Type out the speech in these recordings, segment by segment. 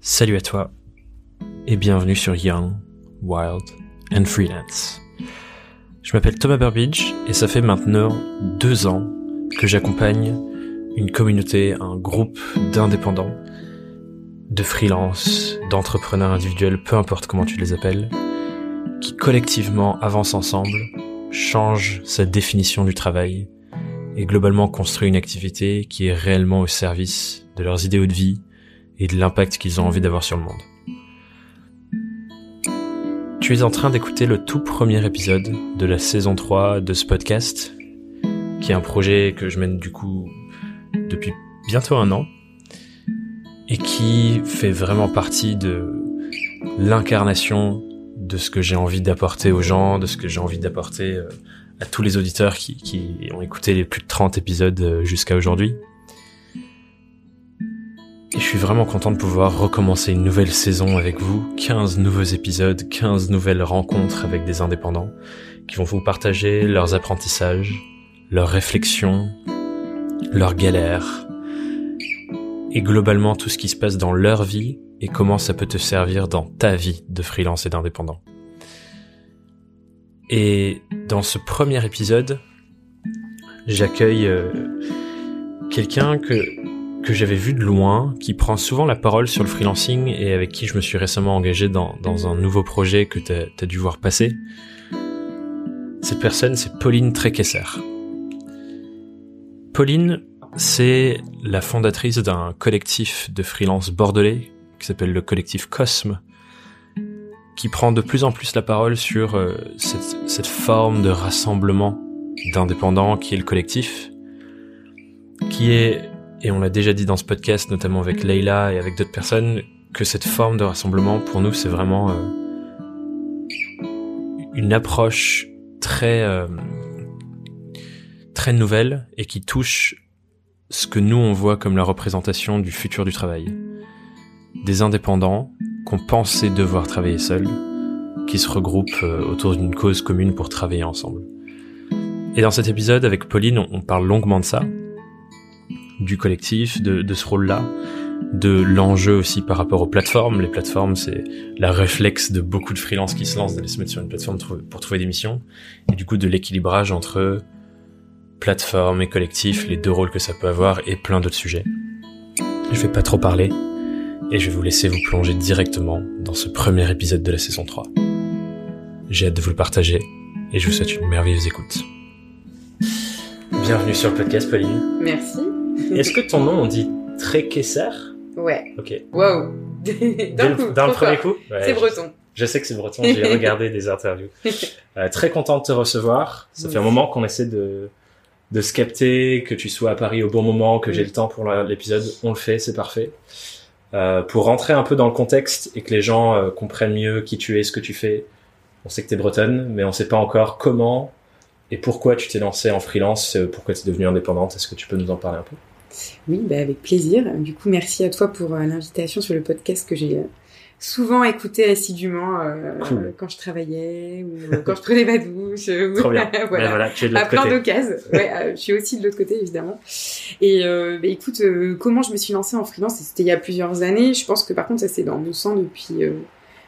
Salut à toi et bienvenue sur Young, Wild and Freelance. Je m'appelle Thomas Burbidge et ça fait maintenant deux ans que j'accompagne une communauté, un groupe d'indépendants, de freelance, d'entrepreneurs individuels, peu importe comment tu les appelles, qui collectivement avancent ensemble, changent sa définition du travail et globalement construisent une activité qui est réellement au service de leurs idéaux de vie et de l'impact qu'ils ont envie d'avoir sur le monde. Tu es en train d'écouter le tout premier épisode de la saison 3 de ce podcast, qui est un projet que je mène du coup depuis bientôt un an, et qui fait vraiment partie de l'incarnation de ce que j'ai envie d'apporter aux gens, de ce que j'ai envie d'apporter euh, à tous les auditeurs qui, qui, ont écouté les plus de 30 épisodes euh, jusqu'à aujourd'hui. Et je suis vraiment content de pouvoir recommencer une nouvelle saison avec vous, 15 nouveaux épisodes, 15 nouvelles rencontres avec des indépendants qui vont vous partager leurs apprentissages, leurs réflexions, leurs galères et globalement tout ce qui se passe dans leur vie et comment ça peut te servir dans ta vie de freelance et d'indépendant. Et dans ce premier épisode, j'accueille euh, quelqu'un que que j'avais vu de loin, qui prend souvent la parole sur le freelancing et avec qui je me suis récemment engagé dans, un nouveau projet que tu as, dû voir passer. Cette personne, c'est Pauline Tréquesser. Pauline, c'est la fondatrice d'un collectif de freelance bordelais qui s'appelle le collectif Cosme, qui prend de plus en plus la parole sur euh, cette, cette forme de rassemblement d'indépendants qui est le collectif, qui est et on l'a déjà dit dans ce podcast, notamment avec Leila et avec d'autres personnes, que cette forme de rassemblement, pour nous, c'est vraiment euh, une approche très euh, très nouvelle et qui touche ce que nous on voit comme la représentation du futur du travail. Des indépendants qu'on pensait devoir travailler seuls, qui se regroupent euh, autour d'une cause commune pour travailler ensemble. Et dans cet épisode, avec Pauline, on parle longuement de ça, du collectif, de, de ce rôle-là, de l'enjeu aussi par rapport aux plateformes. Les plateformes, c'est la réflexe de beaucoup de freelances qui se lancent d'aller se mettre sur une plateforme pour trouver des missions, et du coup de l'équilibrage entre plateforme et collectif, les deux rôles que ça peut avoir, et plein d'autres sujets. Je vais pas trop parler, et je vais vous laisser vous plonger directement dans ce premier épisode de la saison 3. J'ai hâte de vous le partager, et je vous souhaite une merveilleuse écoute. Bienvenue sur le podcast, Pauline. Merci. Est-ce que ton nom, on dit Tréquesser Ouais. Ok. Waouh. D'un coup. Dans le premier coup? C'est breton. Je, sais que c'est breton, j'ai regardé des interviews. Euh, très content de te recevoir. Ça fait un moment qu'on essaie de, de se capter, que tu sois à Paris au bon moment, que j'ai le temps pour l'épisode. On le fait, c'est parfait. Euh, pour rentrer un peu dans le contexte et que les gens euh, comprennent mieux qui tu es, ce que tu fais. On sait que tu es bretonne, mais on sait pas encore comment et pourquoi tu t'es lancée en freelance, pourquoi tu es devenue indépendante. Est-ce que tu peux nous en parler un peu? Oui, bah avec plaisir. Du coup, merci à toi pour euh, l'invitation sur le podcast que j'ai euh, souvent écouté assidûment euh, quand je travaillais ou quand je prenais ma douche. Trop bien. voilà. voilà. tu es de à plein d'occasions. Ouais, je suis aussi de l'autre côté évidemment. Et bah, écoute, comment je me suis lancée en freelance C'était il y a plusieurs années. Je pense que par contre ça c'est dans mon sang depuis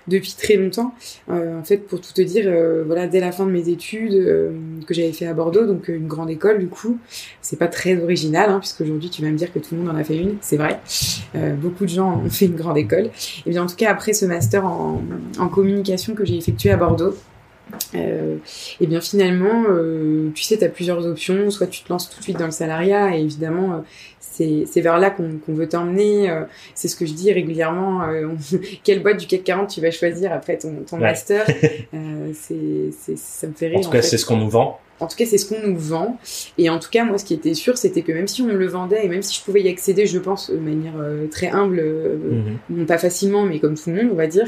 depuis très longtemps. Euh, en fait, pour tout te dire, euh, voilà, dès la fin de mes études euh, que j'avais fait à Bordeaux, donc une grande école du coup, c'est pas très original, hein, puisque aujourd'hui tu vas me dire que tout le monde en a fait une, c'est vrai. beaucoup de gens ont fait une grande école. Et bien en tout cas après ce master en communication que j'ai effectué à Bordeaux, euh, et bien finalement, euh, tu sais, tu as plusieurs options. Soit tu te lances tout de suite dans le salariat, et évidemment, euh, c'est vers là qu'on veut t'emmener. Euh, c'est ce que je dis régulièrement. quelle boîte du CAC 40 tu vas choisir après ton, ton master? C'est Ça me fait rire. En tout cas, c'est ce qu'on nous vend. En tout cas, c'est ce qu'on nous vend. Et en tout cas, moi, ce qui était sûr, c'était que même si on me le vendait et même si je pouvais y accéder, je pense, de manière euh, très humble, euh, mhm. non pas facilement, mais comme tout le monde, on va dire,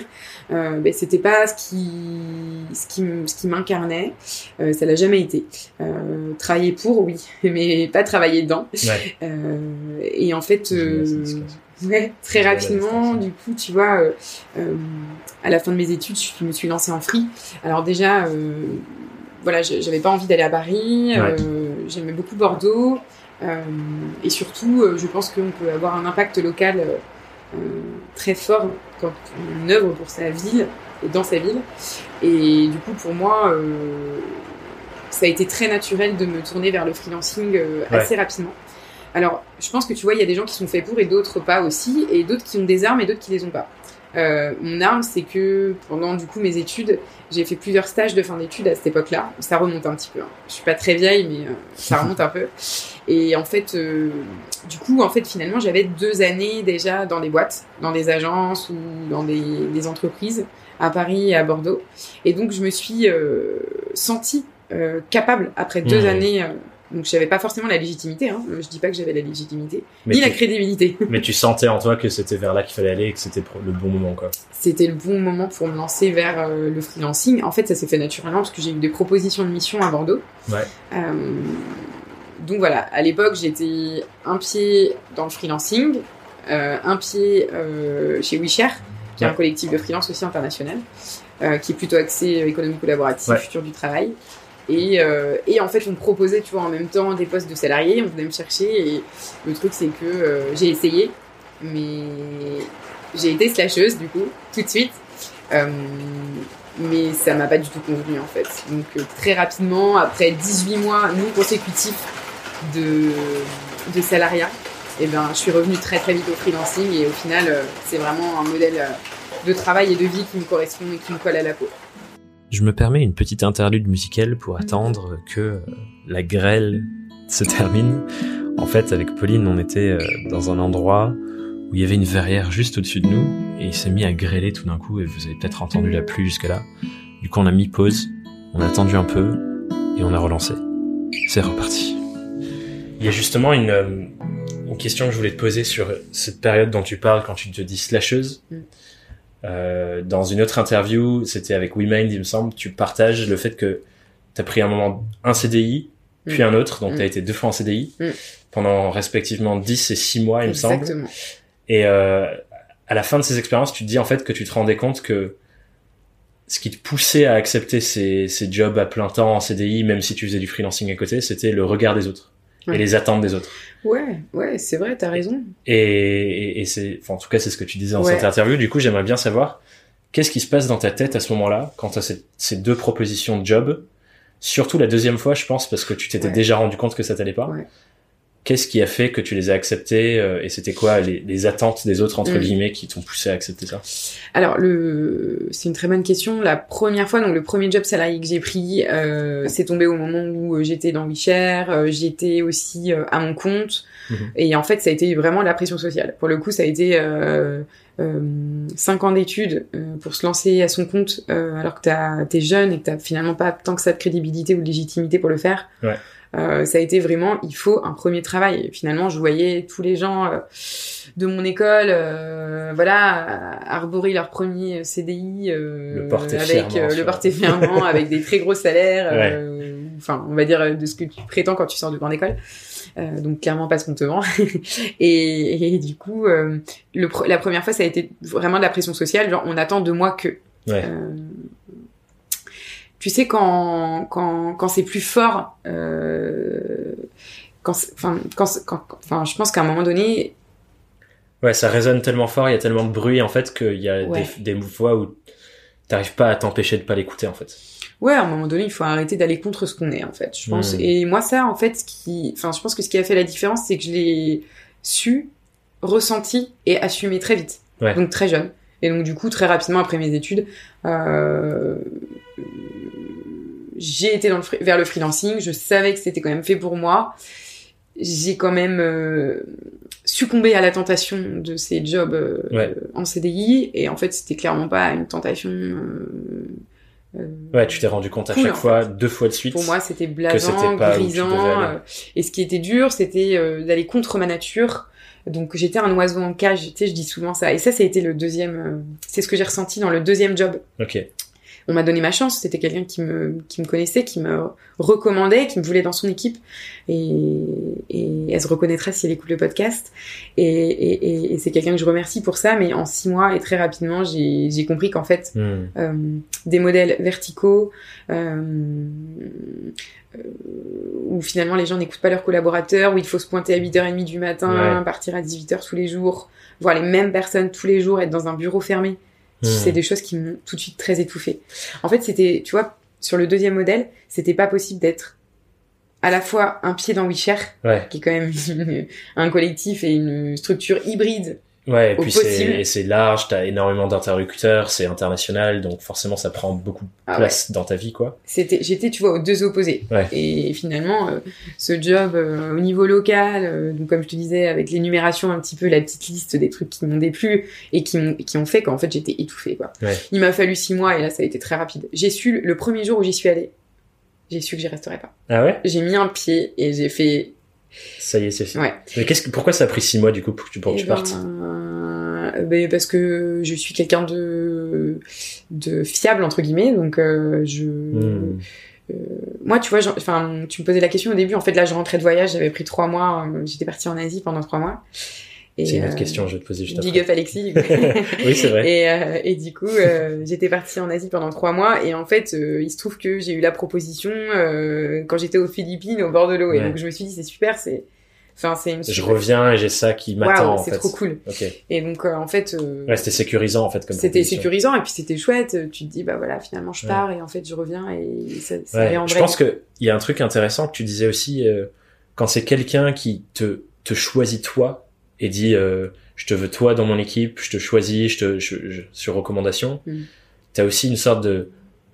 euh, ben, c'était pas ce qui, ce qui, ce qui m'incarnait. Ça l'a jamais été. travailler pour, oui, mais pas travailler dedans. et en fait, ouais, très rapidement, du coup, tu vois, à la fin de mes études, je me suis lancée en free. Alors déjà voilà, j'avais pas envie d'aller à Paris. Euh, j'aimais beaucoup Bordeaux. Euh, et surtout, euh, je pense qu'on peut avoir un impact local très fort quand on œuvre pour sa ville et dans sa ville. Et du coup, pour moi, ça a été très naturel de me tourner vers le freelancing assez rapidement. Alors, je pense que tu vois, il y a des gens qui sont faits pour et d'autres pas aussi, et d'autres qui ont des armes et d'autres qui les ont pas. Euh, mon arme, c'est que pendant du coup mes études, j'ai fait plusieurs stages de fin d'études à cette époque-là. Ça remonte un petit peu. Hein. Je suis pas très vieille, mais euh, ça remonte un peu. Et en fait, euh, du coup, en fait, finalement, j'avais deux années déjà dans des boîtes, dans des agences ou dans des, des entreprises à Paris et à Bordeaux. Et donc, je me suis euh, sentie capable après deux mmh. années donc j'avais pas forcément la légitimité, hein. je dis pas que j'avais la légitimité, ni la crédibilité. mais tu sentais en toi que c'était vers là qu'il fallait aller et que c'était le bon moment quoi. C'était le bon moment pour me lancer vers euh, le freelancing. En fait ça s'est fait naturellement parce que j'ai eu des propositions de mission à Bordeaux. Ouais. Euh, donc voilà, à l'époque j'étais un pied dans le freelancing, euh, un pied chez WeShare, qui est un collectif de freelance aussi international, qui est plutôt axé économie collaborative, futur du travail. Et, euh, et, en fait, on me proposait, tu vois, en même temps des postes de salariés, on venait me chercher. Et le truc, c'est que euh, j'ai essayé, mais j'ai été slasheuse, du coup, tout de suite. Euh, mais ça m'a pas du tout convenu, en fait. Donc, très rapidement, après 18 mois non consécutifs de, de salariat, eh ben, je suis revenue très très vite au freelancing. Et au final, c'est vraiment un modèle de travail et de vie qui me correspond et qui me colle à la peau. Je me permets une petite interlude musicale pour attendre que euh, la grêle se termine. En fait, avec Pauline, on était euh, dans un endroit où il y avait une verrière juste au-dessus de nous et il s'est mis à grêler tout d'un coup et vous avez peut-être entendu la pluie jusque-là. Du coup, on a mis pause, on a attendu un peu et on a relancé. C'est reparti. Il y a justement une, euh, une question que je voulais te poser sur cette période dont tu parles quand tu te dis slasheuse. Mm. Euh, dans une autre interview, c'était avec WeMind, il me semble, tu partages le fait que tu as pris un moment un CDI, puis mm. un autre, donc mm. tu as été deux fois en CDI, mm. pendant respectivement 10 et 6 mois, il me semble. Et euh, à la fin de ces expériences, tu te dis en fait que tu te rendais compte que ce qui te poussait à accepter ces, ces jobs à plein temps en CDI, même si tu faisais du freelancing à côté, c'était le regard des autres et les attentes des autres. Ouais, ouais, c'est vrai, t'as raison. Et, et, c'est, enfin, en tout cas, c'est ce que tu disais dans cette interview. Du coup, j'aimerais bien savoir qu'est-ce qui se passe dans ta tête à ce moment-là quand t'as ces, ces deux propositions de job? Surtout la deuxième fois, je pense, parce que tu t'étais déjà rendu compte que ça t'allait pas. Qu'est-ce qui a fait que tu les as acceptés euh, et c'était quoi les, les, attentes des autres entre mm. guillemets qui t'ont poussé à accepter ça? Alors le c'est une très bonne question. La première fois donc le premier job salarié que j'ai pris euh, c'est tombé au moment où euh, j'étais dans WeShare, euh, j'étais aussi à mon compte mm-hmm. et en fait ça a été vraiment la pression sociale. Pour le coup ça a été euh, cinq ans d'études pour se lancer à son compte alors que t'es jeune et que t'as finalement pas tant que ça de crédibilité ou de légitimité pour le faire. Ouais. Euh, ça a été vraiment, il faut un premier travail. Finalement, je voyais tous les gens euh, de mon école, euh, voilà, arborer leur premier CDI le avec le porté fermement, avec des très gros salaires. Enfin, on va dire de ce que tu prétends quand tu sors de grande école. donc clairement pas ce qu'on te vend. et, et, du coup, le, la première fois, ça a été vraiment de la pression sociale. Genre, on attend de moi que. Ouais tu sais quand quand quand c'est plus fort euh, quand enfin quand enfin je pense qu'à un moment donné ouais ça résonne tellement fort il y a tellement de bruit en fait qu'il y a des, des fois où t'arrives pas à t'empêcher de pas l'écouter en fait. Ouais à un moment donné il faut arrêter d'aller contre ce qu'on est en fait je pense. Hmm. et moi ça en fait ce qui enfin je pense que ce qui a fait la différence c'est que je l'ai su ressenti et assumé très vite. Donc très jeune. Et donc du coup très rapidement après mes études euh, j'ai été dans le, vers le freelancing, je savais que c'était quand même fait pour moi. J'ai quand même euh, succombé à la tentation de ces jobs euh, en CDI et en fait c'était clairement pas une tentation. Euh, ouais, tu t'es rendu compte à chaque fois, deux fois de suite. Pour moi, c'était blasant, grisant. et ce qui était dur, c'était d'aller contre ma nature. Donc j'étais un oiseau en cage. Tu sais, je dis souvent ça. Et ça, ça a été le deuxième. c'est ce que j'ai ressenti dans le deuxième job. Ok on m'a donné ma chance. C'était quelqu'un qui me, qui me connaissait, qui me recommandait, qui me voulait dans son équipe. Et, et elle se reconnaîtra si elle écoute le podcast. Et, et, et c'est quelqu'un que je remercie pour ça. Mais en six mois et très rapidement, j'ai compris qu'en fait, Hmm. euh, des modèles verticaux euh, euh, où finalement les gens n'écoutent pas leurs collaborateurs, où il faut se pointer à 8h30 du matin, Ouais. partir à 18h tous les jours, voir les mêmes personnes tous les jours, être dans un bureau fermé. Hmm. C'est des choses qui m'ont tout de suite très étouffée. En fait, c'était, tu vois, sur le deuxième modèle, c'était pas possible d'être à la fois un pied dans WeShare, Ouais. qui est quand même une- un collectif et une structure hybride. Ouais, et puis c'est large, t'as énormément d'interlocuteurs, c'est international, donc forcément ça prend beaucoup de Ah place dans ta vie, quoi. C'était, j'étais, tu vois, aux deux opposés. Ouais. Et finalement, euh, ce job euh, au niveau local, euh, donc comme je te disais, avec l'énumération un petit peu, la petite liste des trucs qui m'ont déplu et qui, m'ont- qui ont fait qu'en fait j'étais étouffée, quoi. Ouais. Il m'a fallu six mois et là ça a été très rapide. J'ai su le premier jour où j'y suis allée, j'ai su que j'y resterais pas. Ah ouais? J'ai mis un pied et j'ai fait, Ça y est, c'est ouais. Mais qu'est-ce que, pourquoi ça a pris six mois, du coup, pour que tu, pour que Eh partes ben, ben, parce que je suis quelqu'un de de fiable entre guillemets, donc euh, je Hmm. Euh, moi, tu vois, enfin, tu me posais la question au début. En fait, là, je rentrais de voyage, j'avais pris trois mois. euh, J'étais partie en Asie pendant trois mois. C'est une autre euh, question, je vais te poser juste Big après. up Alexis. Oui, c'est vrai. et, euh, et du coup, euh, j'étais partie en Asie pendant trois mois. Et en fait, il se trouve que j'ai eu la proposition quand j'étais aux Philippines, au bord de l'eau. Et donc, je me suis dit, c'est super. C'est, enfin, c'est une. Je reviens et j'ai ça qui m'attend, en c'est trop cool. Et donc, euh, en fait. euh, Ouais, c'était sécurisant, en fait, comme c'était sécurisant et puis c'était chouette. Tu te dis, bah voilà, finalement, je Ouais. pars et en fait, je reviens et ça, ça Ouais, en je pense que il y a un truc intéressant que tu disais aussi euh, quand c'est quelqu'un qui te te choisit toi et dit euh, je te veux toi dans mon équipe, je te choisis, je te je- je- sur recommandation. Mm. T'as aussi une sorte de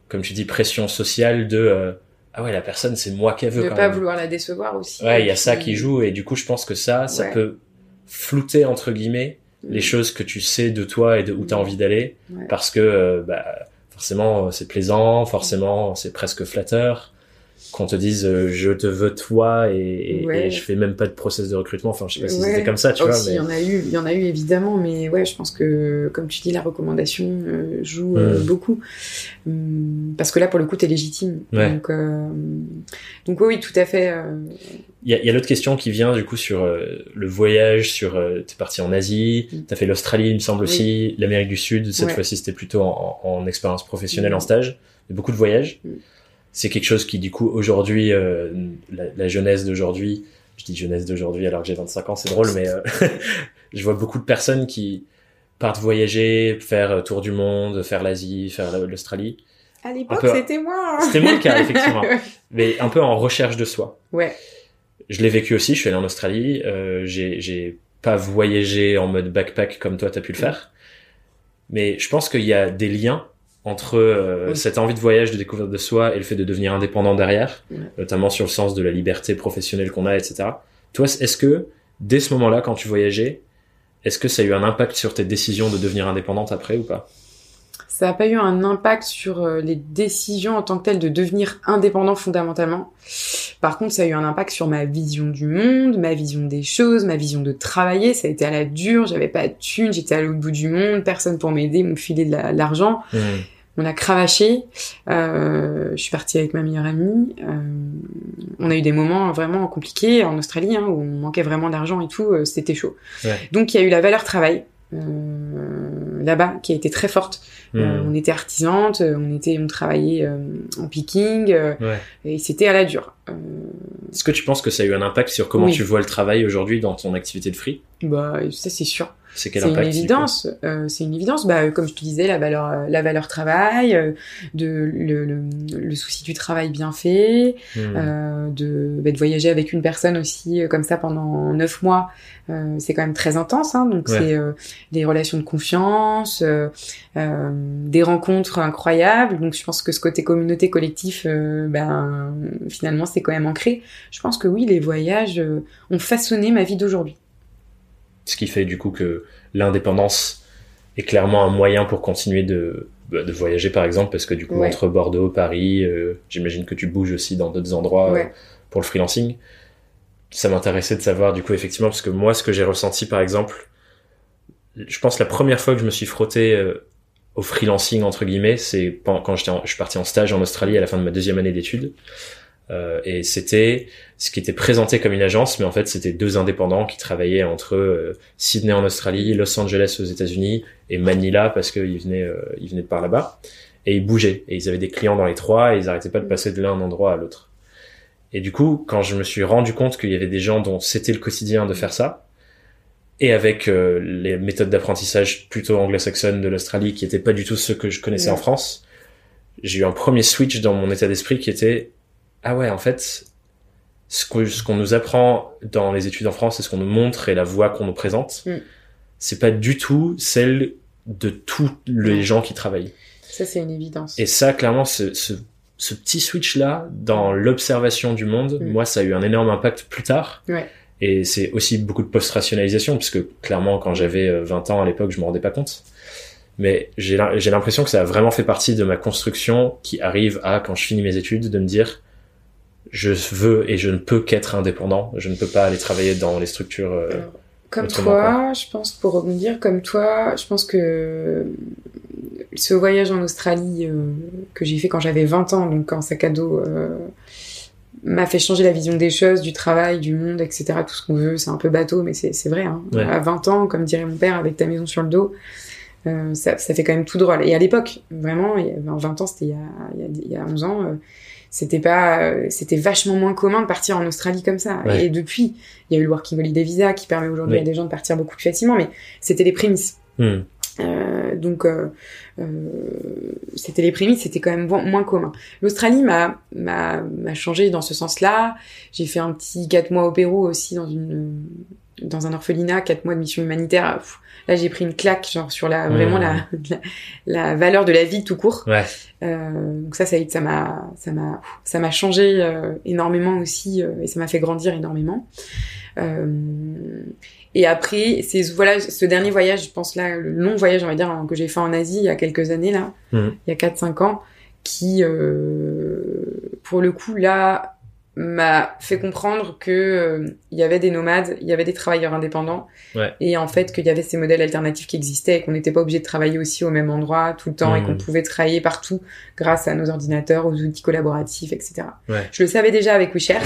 comme tu dis pression sociale de euh, ah ouais la personne c'est moi qu'elle veut ne pas même. vouloir la décevoir aussi. Ouais, il y a ça qui joue et du coup je pense que ça ça Ouais. peut flouter entre guillemets Mm. les choses que tu sais de toi et de où tu as Mm. envie d'aller Ouais. parce que euh, bah, forcément euh, c'est plaisant, forcément c'est presque flatteur qu'on te dise euh, je te veux toi et, et- Ouais. et je fais même pas de process de recrutement. Enfin, je sais pas si Ouais. c'était comme ça, tu Oh, vois. si, il Mais... y en a eu, il y en a eu évidemment, mais ouais, je pense que, comme tu dis, la recommandation euh, joue euh, Mm. beaucoup. Hum, parce que là, pour le coup, t'es légitime. Ouais. Donc, donc oui, tout à fait. Il y a, il y a l'autre question qui vient du coup sur le voyage, sur t'es parti en Asie, Mm. t'as fait l'Australie, il me semble Oui. aussi, l'Amérique du Sud. Cette fois-ci, c'était plutôt en, en, en expérience professionnelle, Mm. en stage, mais beaucoup de voyages. C'est quelque chose qui du coup aujourd'hui, euh, la, la jeunesse d'aujourd'hui, je dis jeunesse d'aujourd'hui alors que j'ai 25 ans, c'est drôle, mais euh, je vois beaucoup de personnes qui partent voyager, faire euh, tour du monde, faire l'Asie, faire la- l'Australie. À l'époque, peu- c'était moi. hein. C'était moins le cas, effectivement. mais un peu en recherche de soi. ouais. Je l'ai vécu aussi, je suis allé en Australie, euh, j'ai, j'ai pas voyagé en mode backpack comme toi t'as pu le faire, mais je pense qu'il y a des liens entre euh, Oui. cette envie de voyage, de découverte de soi et le fait de devenir indépendant derrière, notamment sur le sens de la liberté professionnelle qu'on a, etc. Toi, est-ce que dès ce moment-là, quand tu voyageais, est-ce que ça a eu un impact sur tes décisions de devenir indépendante après ou pas? Ça n'a pas eu un impact sur euh, les décisions en tant que telles de devenir indépendant fondamentalement. Par contre, ça a eu un impact sur ma vision du monde, ma vision des choses, ma vision de travailler. Ça a été à la dure, j'avais pas de thunes, j'étais à l'autre bout du monde, personne pour m'aider, me filer de la- de l'argent. On a cravaché. Euh, je suis partie avec ma meilleure amie. Euh, on a eu des moments vraiment compliqués en Australie hein, où on manquait vraiment d'argent et tout. euh, C'était chaud. Ouais. Donc il y a eu la valeur travail euh, là-bas qui a été très forte. Euh, Hmm. on était artisantes, euh, on était, on travaillait euh, en picking Ouais. et c'était à la dure. Est-ce que tu penses que ça a eu un impact sur comment Oui. tu vois le travail aujourd'hui dans ton activité de free bah ça c'est sûr. C'est quel une évidence. euh, c'est une évidence. Bah, euh, comme je te disais, la valeur, euh, la valeur travail, euh, de le, le, le souci du travail bien fait, Hmm. euh, de, bah, de voyager avec une personne aussi euh, comme ça pendant neuf mois. euh, c'est quand même très intense. Hein, donc Ouais. c'est euh, des relations de confiance, euh, euh, des rencontres incroyables. Donc je pense que ce côté communauté collectif, euh, ben finalement c'est quand même ancré. Je pense que oui, les voyages euh, ont façonné ma vie d'aujourd'hui. Ce qui fait du coup que l'indépendance est clairement un moyen pour continuer de, bah, de voyager par exemple, parce que du coup Ouais. entre Bordeaux, Paris, euh, j'imagine que tu bouges aussi dans d'autres endroits Ouais. euh, pour le freelancing. Ça m'intéressait de savoir du coup effectivement, parce que moi ce que j'ai ressenti par exemple, je pense la première fois que je me suis frotté euh, au freelancing entre guillemets, c'est quand j'étais, je suis parti en stage en Australie à la fin de ma deuxième année d'études. Euh, et c'était ce qui était présenté comme une agence, mais en fait c'était deux indépendants qui travaillaient entre euh, Sydney en Australie, Los Angeles aux États-Unis et Manila parce qu'ils venaient, euh, ils venaient de par là-bas. Et ils bougeaient et ils avaient des clients dans les trois et ils arrêtaient pas de passer de l'un endroit à l'autre. Et du coup, quand je me suis rendu compte qu'il y avait des gens dont c'était le quotidien de faire ça, et avec les méthodes d'apprentissage plutôt anglo-saxonnes de l'Australie qui étaient pas du tout ceux que je connaissais en France, j'ai eu un premier switch dans mon état d'esprit qui était ah ouais, en fait, ce qu'on ce nous apprend dans les études en France et ce qu'on nous montre et la voie qu'on nous présente, mm. c'est pas du tout celle de tous les gens qui travaillent. Ça, c'est une évidence. Et ça, clairement, ce, ce, ce petit switch-là, dans l'observation du monde, mm. moi, ça a eu un énorme impact plus tard. Ouais. Et c'est aussi beaucoup de post-rationalisation, puisque clairement, quand j'avais 20 euh, ans à l'époque, je me rendais pas compte. Mais j'ai l'impression que ça a vraiment fait partie de ma construction qui arrive à, quand je finis mes études, de me dire, je veux et je ne peux qu'être indépendant. Je ne peux pas aller travailler dans les structures. Euh, comme toi, je pense, pour rebondir, comme toi, je pense que ce voyage en Australie euh, que j'ai fait quand j'avais 20 ans, donc en sac à dos, euh, m'a fait changer la vision des choses, du travail, du monde, etc. Tout ce qu'on veut, c'est un peu bateau, mais c'est vrai. Hein. À 20 ans, comme dirait mon père, avec ta maison sur le dos, ça, ça, fait quand même tout drôle. Et à l'époque, vraiment, a 20 ans, c'était il, il, il, y a 11 ans c'était pas euh, c'était vachement moins commun de partir en Australie comme ça. Et depuis il y a eu le working holiday visa qui permet aujourd'hui à des gens de partir beaucoup plus facilement mais c'était les prémices. Hmm. euh, donc euh, euh, c'était les prémices c'était quand même moins commun. l'Australie m'a m'a m'a changé dans ce sens-là. J'ai fait un petit quatre mois au Pérou aussi dans une dans un orphelinat quatre mois de mission humanitaire Là, j'ai pris une claque, genre sur la vraiment la, mmh. la, valeur de la vie tout court. Ouais. Euh, donc ça, ça ça m'a ça m'a ça m'a changé euh, énormément aussi euh, et ça m'a fait grandir énormément. Euh, et après, c'est voilà ce dernier voyage, je pense là, le long voyage, on va dire, que j'ai fait en Asie il y a quelques années là, mmh. il y a 4-5 ans, qui pour le coup là m'a fait comprendre que euh, il y avait des nomades, il y avait des travailleurs indépendants, et en fait qu'il y avait ces modèles alternatifs qui existaient et qu'on n'était pas obligé de travailler aussi au même endroit tout le temps et qu'on mmh. pouvait travailler partout grâce à nos ordinateurs, aux outils collaboratifs, etc. Je le savais déjà avec WeShare,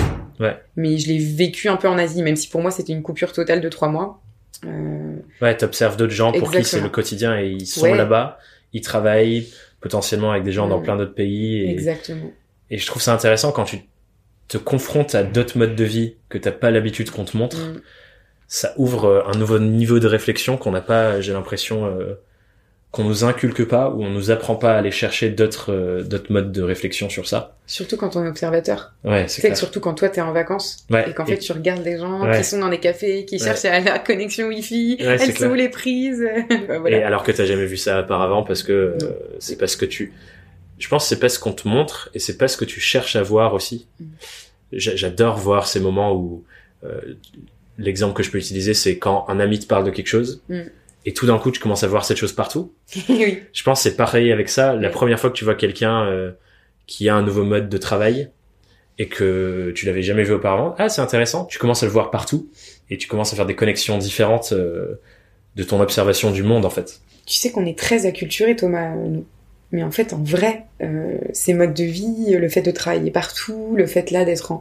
mais je l'ai vécu un peu en Asie, même si pour moi c'était une coupure totale de trois mois. Euh... Ouais, t'observes d'autres gens pour qui c'est le quotidien et ils sont là-bas, ils travaillent potentiellement avec des gens dans mmh. plein d'autres pays. Exactement. Et je trouve ça intéressant quand tu te confrontes à d'autres modes de vie que t'as pas l'habitude qu'on te montre, mm. ça ouvre euh, un nouveau niveau de réflexion qu'on n'a pas, j'ai l'impression, euh, qu'on nous inculque pas ou on nous apprend pas à aller chercher d'autres euh, d'autres modes de réflexion sur ça. Surtout quand on est observateur. Ouais, c'est clair. Surtout quand toi t'es en vacances et qu'en fait tu regardes des gens qui sont dans des cafés, qui cherchent à la connexion wifi, elles sont où les prises. voilà. Et alors que t'as jamais vu ça auparavant parce que c'est parce que tu je pense que c'est pas ce qu'on te montre et c'est pas ce que tu cherches à voir aussi. Mm. J'adore voir ces moments où euh, l'exemple que je peux utiliser, c'est quand un ami te parle de quelque chose mm. et tout d'un coup tu commences à voir cette chose partout. oui. Je pense c'est pareil avec ça. La première fois que tu vois quelqu'un euh, qui a un nouveau mode de travail et que tu l'avais jamais vu auparavant, ah c'est intéressant. Tu commences à le voir partout et tu commences à faire des connexions différentes euh, de ton observation du monde en fait. Tu sais qu'on est très acculturé Thomas, nous. Mais en fait, en vrai, euh, ces modes de vie, le fait de travailler partout, le fait là d'être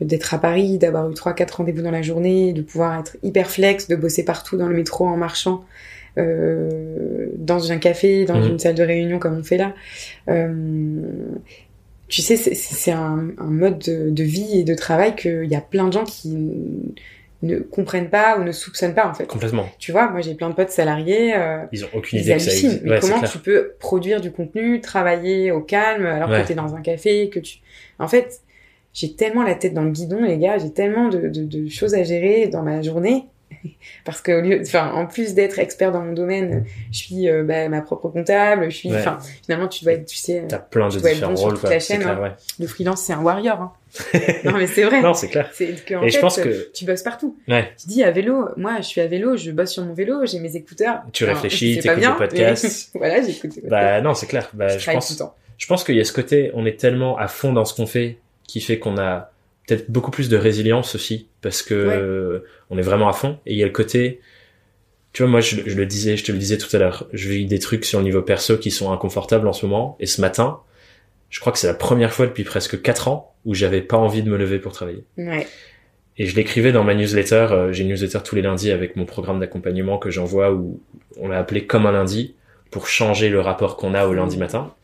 d'être à Paris, d'avoir eu trois quatre rendez-vous dans la journée, de pouvoir être hyper flex, de bosser partout dans le métro en marchant, euh, dans un café, dans mmh. une salle de réunion comme on fait là. Euh, tu sais, c'est un, un, mode de, de, vie et de travail qu'il y a plein de gens qui ne comprennent pas ou ne soupçonnent pas en fait. Complètement. Tu vois, moi j'ai plein de potes salariés. Euh, ils ont aucune idée que ça existe. Mais comment tu peux produire du contenu, travailler au calme alors que t'es dans un café, que tu. En fait, j'ai tellement la tête dans le guidon, les gars. J'ai tellement de, de, de, choses à gérer dans ma journée parce que au lieu, enfin, en plus d'être expert dans mon domaine, je suis euh, bah, ma propre comptable. Je suis, enfin, finalement, tu dois être, tu sais, t'as plein de différents rôles. Quoi. La chaîne, clair, hein. Le freelance, c'est un warrior. Hein. non mais c'est vrai. non c'est clair. C'est que, en Et fait, je pense que tu bosses partout. Ouais. Tu dis à vélo, moi je suis à vélo, je bosse sur mon vélo, j'ai mes écouteurs. Tu réfléchis, t'écoutes des podcasts. voilà, j'écoute des podcasts. Bah non c'est clair. Bah, je, pense. Tout le temps. Je pense qu'il y a ce côté, on est tellement à fond dans ce qu'on fait, qui fait qu'on a peut-être beaucoup plus de résilience aussi, parce que on est vraiment à fond. Et il y a le côté, tu vois, moi, je, je, le disais, je te le disais tout à l'heure, je vis des trucs sur le niveau perso qui sont inconfortables en ce moment. Et ce matin, je crois que c'est la première fois depuis presque quatre ans où j'avais pas envie de me lever pour travailler. Ouais. Et je l'écrivais dans ma newsletter. euh, J'ai une newsletter tous les lundis avec mon programme d'accompagnement que j'envoie où on l'a appelé comme un lundi pour changer le rapport qu'on a au lundi matin.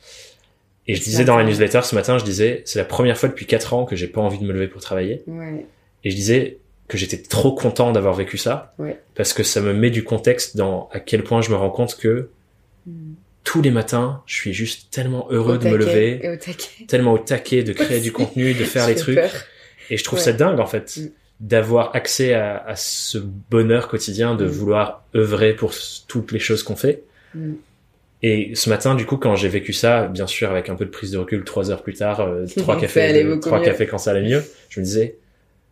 Et je disais dans la newsletter ce matin, je disais, c'est la première fois depuis quatre ans que j'ai pas envie de me lever pour travailler. Ouais. Et je disais que j'étais trop content d'avoir vécu ça. Ouais. Parce que ça me met du contexte dans à quel point je me rends compte que Mm. tous les matins, je suis juste tellement heureux Au de me lever, au taquet. tellement au taquet de créer du contenu, de faire les trucs. peur. Et je trouve Ouais. ça dingue, en fait, Mm. d'avoir accès à, à ce bonheur quotidien de Mm. vouloir œuvrer pour toutes les choses qu'on fait. Et ce matin, du coup, quand j'ai vécu ça, bien sûr, avec un peu de prise de recul, trois heures plus tard, euh, trois cafés, trois mieux. cafés quand ça allait mieux, je me disais,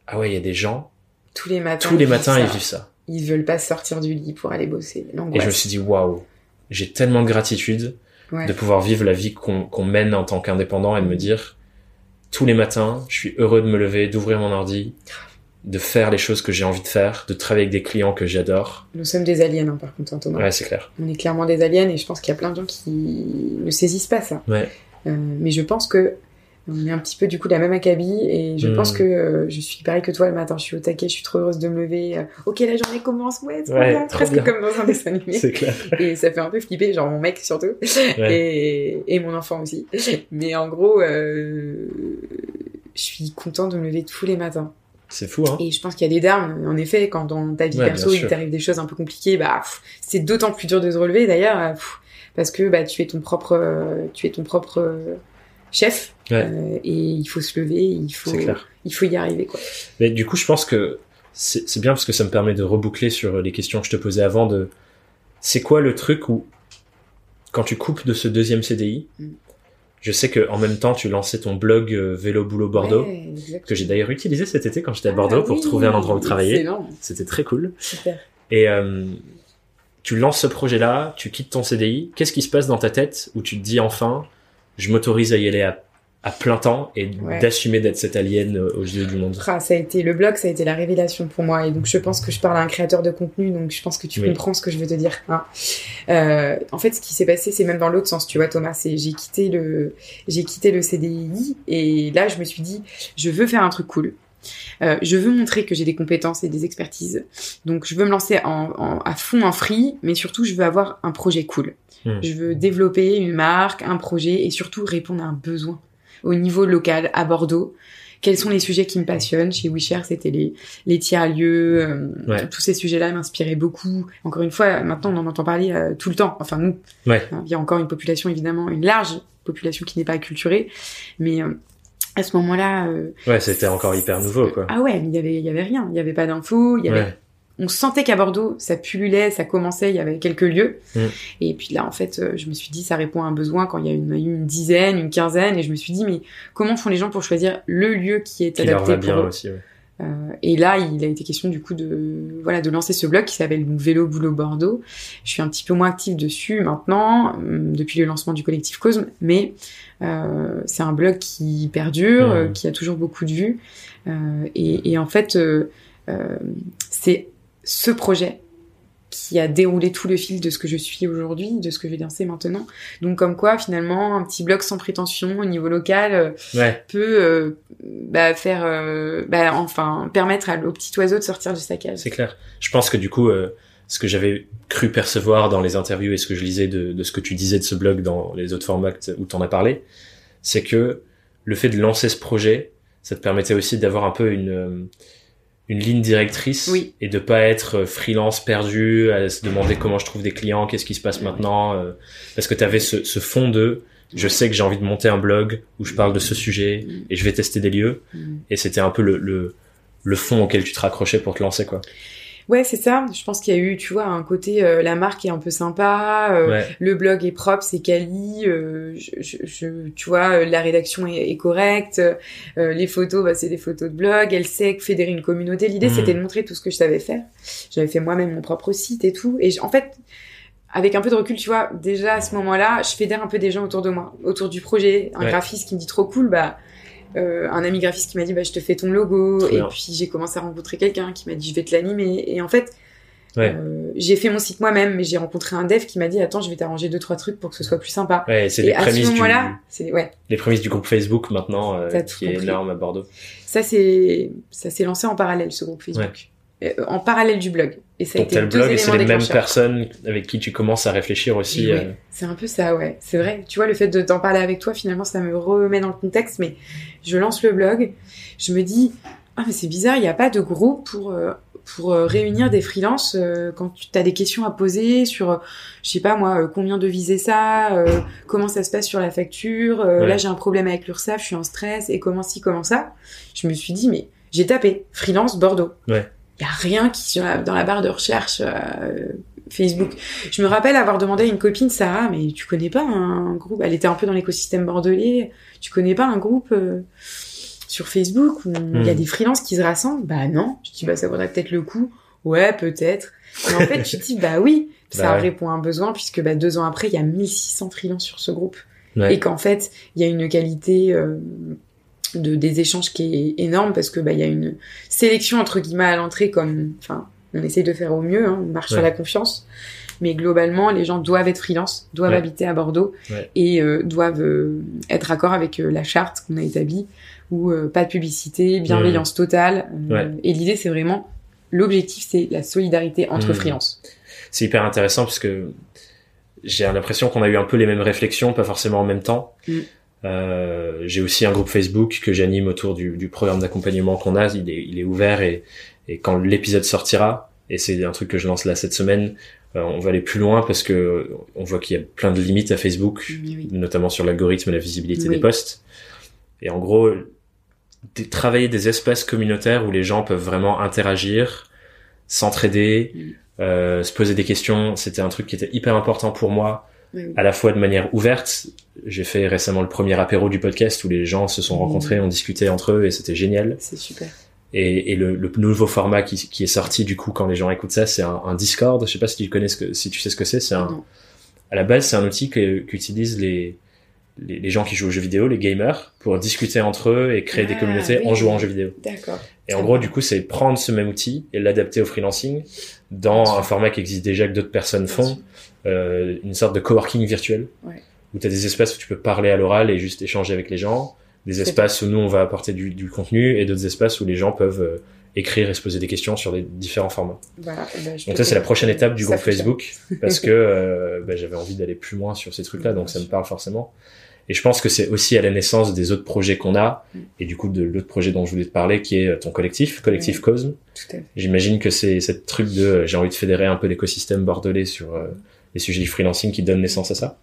ah ouais, il y a des gens, Tous les matins. tous les ils matins, vivent ils ça. vivent ça. Ils veulent pas sortir du lit pour aller bosser. Et je me suis dit, waouh, j'ai tellement de gratitude Ouais. de pouvoir vivre la vie qu'on qu'on mène en tant qu'indépendant et de me dire, tous les matins, je suis heureux de me lever, d'ouvrir mon ordi, de faire les choses que j'ai envie de faire, de travailler avec des clients que j'adore. Nous sommes des aliens, hein, par contre, hein, Thomas. Ouais, c'est clair. On est clairement des aliens et je pense qu'il y a plein de gens qui ne saisissent pas ça. Ouais. Euh, mais je pense que on est un petit peu du coup de la même acabit et je pense que euh, je suis pareil que toi le matin, je suis au taquet, je suis trop heureuse de me lever. Euh, ok, la journée commence, ouais, trop Ouais, bien, presque bien. comme dans un dessin animé. C'est clair. Et ça fait un peu flipper, genre mon mec surtout, Ouais. et, et mon enfant aussi. Mais en gros, euh, je suis contente de me lever tous les matins. C'est fou, hein. Et je pense qu'il y a des darmes, en effet, quand dans ta vie Ouais, perso il t'arrive des choses un peu compliquées, bah c'est d'autant plus dur de se relever d'ailleurs, euh, parce que bah tu es ton propre, euh, tu es ton propre euh, chef, Ouais. euh, et il faut se lever, il faut, il faut y arriver quoi. Mais du coup, je pense que c'est c'est bien parce que ça me permet de reboucler sur les questions que je te posais avant de c'est quoi le truc où quand tu coupes de ce deuxième CDI, Mm. Je sais que en même temps tu lançais ton blog euh, Vélo Boulot Bordeaux Ouais, que j'ai d'ailleurs utilisé cet été quand j'étais à Ah Bordeaux pour oui, trouver un endroit où travailler. C'était très cool. super. Et euh, tu lances ce projet-là, tu quittes ton CDI. Qu'est-ce qui se passe dans ta tête où tu te dis enfin, je m'autorise à y aller à, à plein temps et Ouais. d'assumer d'être cette alien euh, aux yeux du monde Ah, ça a été le blog, ça a été la révélation pour moi, et donc je pense que je parle à un créateur de contenu, donc je pense que tu Oui. comprends ce que je veux te dire. hein. Euh, en fait, ce qui s'est passé, c'est même dans l'autre sens, tu vois, Thomas. C'est j'ai quitté le, j'ai quitté le CDI, et là, je me suis dit, je veux faire un truc cool. Euh, je veux montrer que j'ai des compétences et des expertises. Donc, je veux me lancer en, en- à fond en free, mais surtout, je veux avoir un projet cool. Hmm. Je veux développer une marque, un projet, et surtout répondre à un besoin au niveau local, à Bordeaux. Quels sont les sujets qui me passionnent Chez WeShare, c'était les, les tiers-lieux. euh, Ouais. Tous ces sujets-là m'inspiraient beaucoup. Encore une fois, maintenant, on en entend parler euh, tout le temps. Enfin, nous, Ouais. Hein, Il y a encore une population, évidemment, une large population qui n'est pas acculturée. Mais euh, à ce moment-là... Ouais, c'était encore hyper nouveau, quoi. Ah ouais, mais il y avait, il y avait rien. Il y avait pas d'infos. Il y avait... On sentait qu'à Bordeaux, ça pullulait, ça commençait, il y avait quelques lieux. Mm. Et puis là, en fait, euh, je me suis dit, ça répond à un besoin quand il y a une, une dizaine, une quinzaine. Et je me suis dit, mais comment font les gens pour choisir le lieu qui est Qui leur adapté va pour bien eux aussi. ouais. euh, et là, il a été question du coup de voilà de lancer ce blog qui s'appelle Vélo Boulot Bordeaux. Je suis un petit peu moins active dessus maintenant hum, depuis le lancement du collectif Cosme, mais euh, c'est un blog qui perdure, Mhm. euh, qui a toujours beaucoup de vues. Euh, et, et en fait, c'est ce projet qui a déroulé tout le fil de ce que je suis aujourd'hui, de ce que je vais lancer maintenant. Donc comme quoi, finalement, un petit blog sans prétention au niveau local. euh, Ouais, peut euh, bah, faire euh, bah, enfin permettre à, au petit oiseau de sortir de sa cage. c'est clair. Je pense que du coup, ce que j'avais cru percevoir dans les interviews et ce que je lisais de, de ce que tu disais de ce blog dans les autres formats où t'en as parlé, c'est que le fait de lancer ce projet, ça te permettait aussi d'avoir un peu une une ligne directrice Oui. et de pas être euh, freelance perdu à se demander comment je trouve des clients, qu'est-ce qui se passe maintenant, euh, parce que tu avais ce, ce fond de je sais que j'ai envie de monter un blog où je parle de ce sujet Mm. et je vais tester des lieux Mm. et c'était un peu le, le le fond auquel tu te raccrochais pour te lancer quoi. Ouais, c'est ça. Je pense qu'il y a eu, tu vois, un côté euh, la marque est un peu sympa, euh, Ouais. le blog est propre, c'est quali, euh, je, je, je- tu vois, euh, la rédaction est, est correcte, euh, les photos, bah, c'est des photos de blog, elle sait que fédérer une communauté. L'idée, Mhm. c'était de montrer tout ce que je savais faire. J'avais fait moi-même mon propre site et tout. Et en fait, avec un peu de recul, tu vois, déjà à ce moment-là, je fédère un peu des gens autour de moi, autour du projet. Un Ouais. graphiste qui me dit trop cool, bah, euh, un ami graphiste qui m'a dit, bah, je te fais ton logo. Et bien. puis j'ai commencé à rencontrer quelqu'un qui m'a dit, je vais te l'animer. Et en fait, Ouais. Euh, j'ai fait mon site moi-même, mais j'ai rencontré un dev qui m'a dit attends, je vais t'arranger deux trois trucs pour que ce soit plus sympa. Ouais, c'est Et les à ce prémices du moment-là, c'est ouais, les prémices du groupe Facebook maintenant euh, qui est compris. énorme à Bordeaux. ça c'est ça s'est lancé en parallèle ce groupe Facebook, en parallèle du blog. Et ça a Donc été le blog et c'est les mêmes personnes avec qui tu commences à réfléchir aussi. Ouais, euh, C'est un peu ça, ouais. C'est vrai. Tu vois, le fait de t'en parler avec toi, finalement, ça me remet dans le contexte. Mais je lance le blog, je me dis, ah mais c'est bizarre, il n'y a pas de groupe pour euh, pour euh, réunir des freelances euh, quand tu as des questions à poser sur, euh, je sais pas moi, euh, combien de viser ça, euh, comment ça se passe sur la facture. euh, Ouais. Là, j'ai un problème avec l'URSSAF, je suis en stress et comment ci, comment ça. Je me suis dit, mais j'ai tapé freelance Bordeaux. Ouais. Il y a rien qui sur la- dans la barre de recherche euh, Facebook. Je me rappelle avoir demandé à une copine, Sarah, mais tu connais pas un groupe? Elle était un peu dans l'écosystème bordelais. Tu connais pas un groupe euh, sur Facebook où il y a Hmm. des freelances qui se rassemblent? Bah non. Je dis bah ça vaudrait peut-être le coup. Ouais, peut-être. Mais en fait, tu te dis bah oui, ça Bah ouais. répond à un besoin puisque bah deux ans après, il y a 1600 freelances sur ce groupe ouais. et qu'en fait, il y a une qualité euh, de des échanges qui est énorme parce que bah il y a une sélection entre guillemets à l'entrée comme enfin on essaye de faire au mieux, hein, on marche sur Ouais. la confiance. Mais globalement, les gens doivent être freelance, doivent Ouais. habiter à Bordeaux Ouais. et euh, doivent euh, être accord avec euh, la charte qu'on a établie, où pas de publicité, bienveillance totale. Mmh. Et l'idée, c'est vraiment l'objectif, c'est la solidarité entre Mmh. freelance. c'est hyper intéressant parce que j'ai l'impression qu'on a eu un peu les mêmes réflexions, pas forcément en même temps. Mm. Euh, j'ai aussi un groupe Facebook que j'anime autour du, du programme d'accompagnement qu'on a. Il est, il est ouvert et, et quand l'épisode sortira, et c'est un truc que je lance là cette semaine, euh, on va aller plus loin parce que on voit qu'il y a plein de limites à Facebook, Oui, notamment sur l'algorithme et la visibilité Oui. des posts. Et en gros, des- travailler des espaces communautaires où les gens peuvent vraiment interagir, s'entraider, euh, se poser des questions, c'était un truc qui était hyper important pour moi, à la fois de manière ouverte. J'ai fait récemment le premier apéro du podcast où les gens se sont rencontrés, ont discuté entre eux et c'était génial. C'est super. Et, et le, le nouveau format qui, qui est sorti du coup quand les gens écoutent ça, c'est un, un Discord. Je sais pas si tu connais ce que, si tu sais ce que c'est. C'est un, à la base, c'est un outil qu'utilisent les, les, les gens qui jouent aux jeux vidéo, les gamers, pour discuter entre eux et créer des Ah, communautés oui. en jouant aux jeux vidéo. D'accord. Et en gros, du coup, c'est prendre ce même outil et l'adapter au freelancing dans un format qui existe déjà que d'autres personnes font, euh, une sorte de coworking virtuel, Ouais. Où tu as des espaces où tu peux parler à l'oral et juste échanger avec les gens, des espaces où nous on va apporter du, du contenu et d'autres espaces où les gens peuvent euh, écrire et se poser des questions sur des différents formats. Voilà. eh ben, je Donc ça, c'est la prochaine étape du groupe. Facebook, parce que euh, bah, j'avais envie d'aller plus loin sur ces trucs-là, donc ça me parle forcément. Et je pense que c'est aussi à la naissance des autres projets qu'on a, Mm. et du coup de l'autre projet dont je voulais te parler, qui est ton collectif, Collectif. Cosme. J'imagine que c'est cette truc de euh, j'ai envie de fédérer un peu l'écosystème bordelais sur euh, les sujets du freelancing qui donne naissance à ça?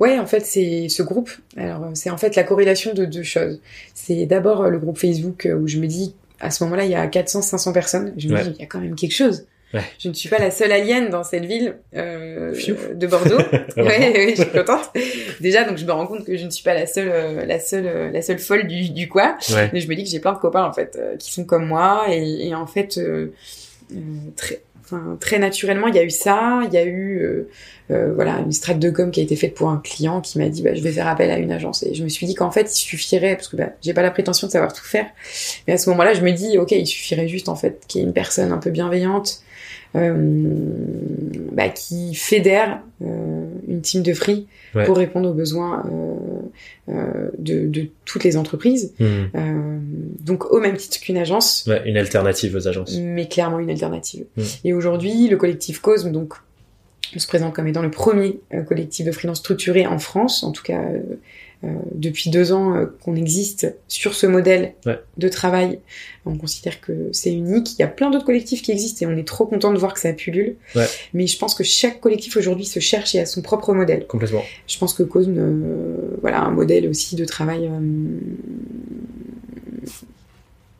Ouais, en fait, c'est ce groupe. Alors, euh, c'est en fait la corrélation de deux choses. C'est d'abord euh, le groupe Facebook euh, où je me dis, à ce moment-là, il y a 400, 500 personnes. Je me Ouais. dis, il y a quand même quelque chose. Ouais. Je ne suis pas la seule alien dans cette ville euh, de Bordeaux. ouais, ouais, je suis contente. Déjà, donc je me rends compte que je ne suis pas la seule, euh, la seule, euh, la seule folle du, du coin. Ouais. Mais je me dis que j'ai plein de copains en fait qui sont comme moi et, et en fait très, très naturellement il y a eu ça, il y a eu euh, voilà une strat de com qui a été faite pour un client qui m'a dit bah, je vais faire appel à une agence et je me suis dit qu'en fait il suffirait parce que bah, j'ai pas la prétention de savoir tout faire mais à ce moment-là je me dis ok il suffirait juste en fait qu'il y ait une personne un peu bienveillante euh, bah, qui fédère euh, une team de free Ouais. pour répondre aux besoins euh, euh, de, de toutes les entreprises Mhm. euh, donc au même titre qu'une agence, Ouais, une alternative aux agences. mais clairement une alternative. Mm. Et aujourd'hui, le collectif Cosme, donc, on se présente comme étant le premier euh, collectif de freelance structuré en France, en tout cas euh, euh, depuis deux ans euh, qu'on existe sur ce modèle Ouais. de travail. On considère que c'est unique. Il y a plein d'autres collectifs qui existent et on est trop content de voir que ça pullule. Ouais. Mais je pense que chaque collectif aujourd'hui se cherche et a son propre modèle. Complètement. Je pense que Cosme, euh, voilà, un modèle aussi de travail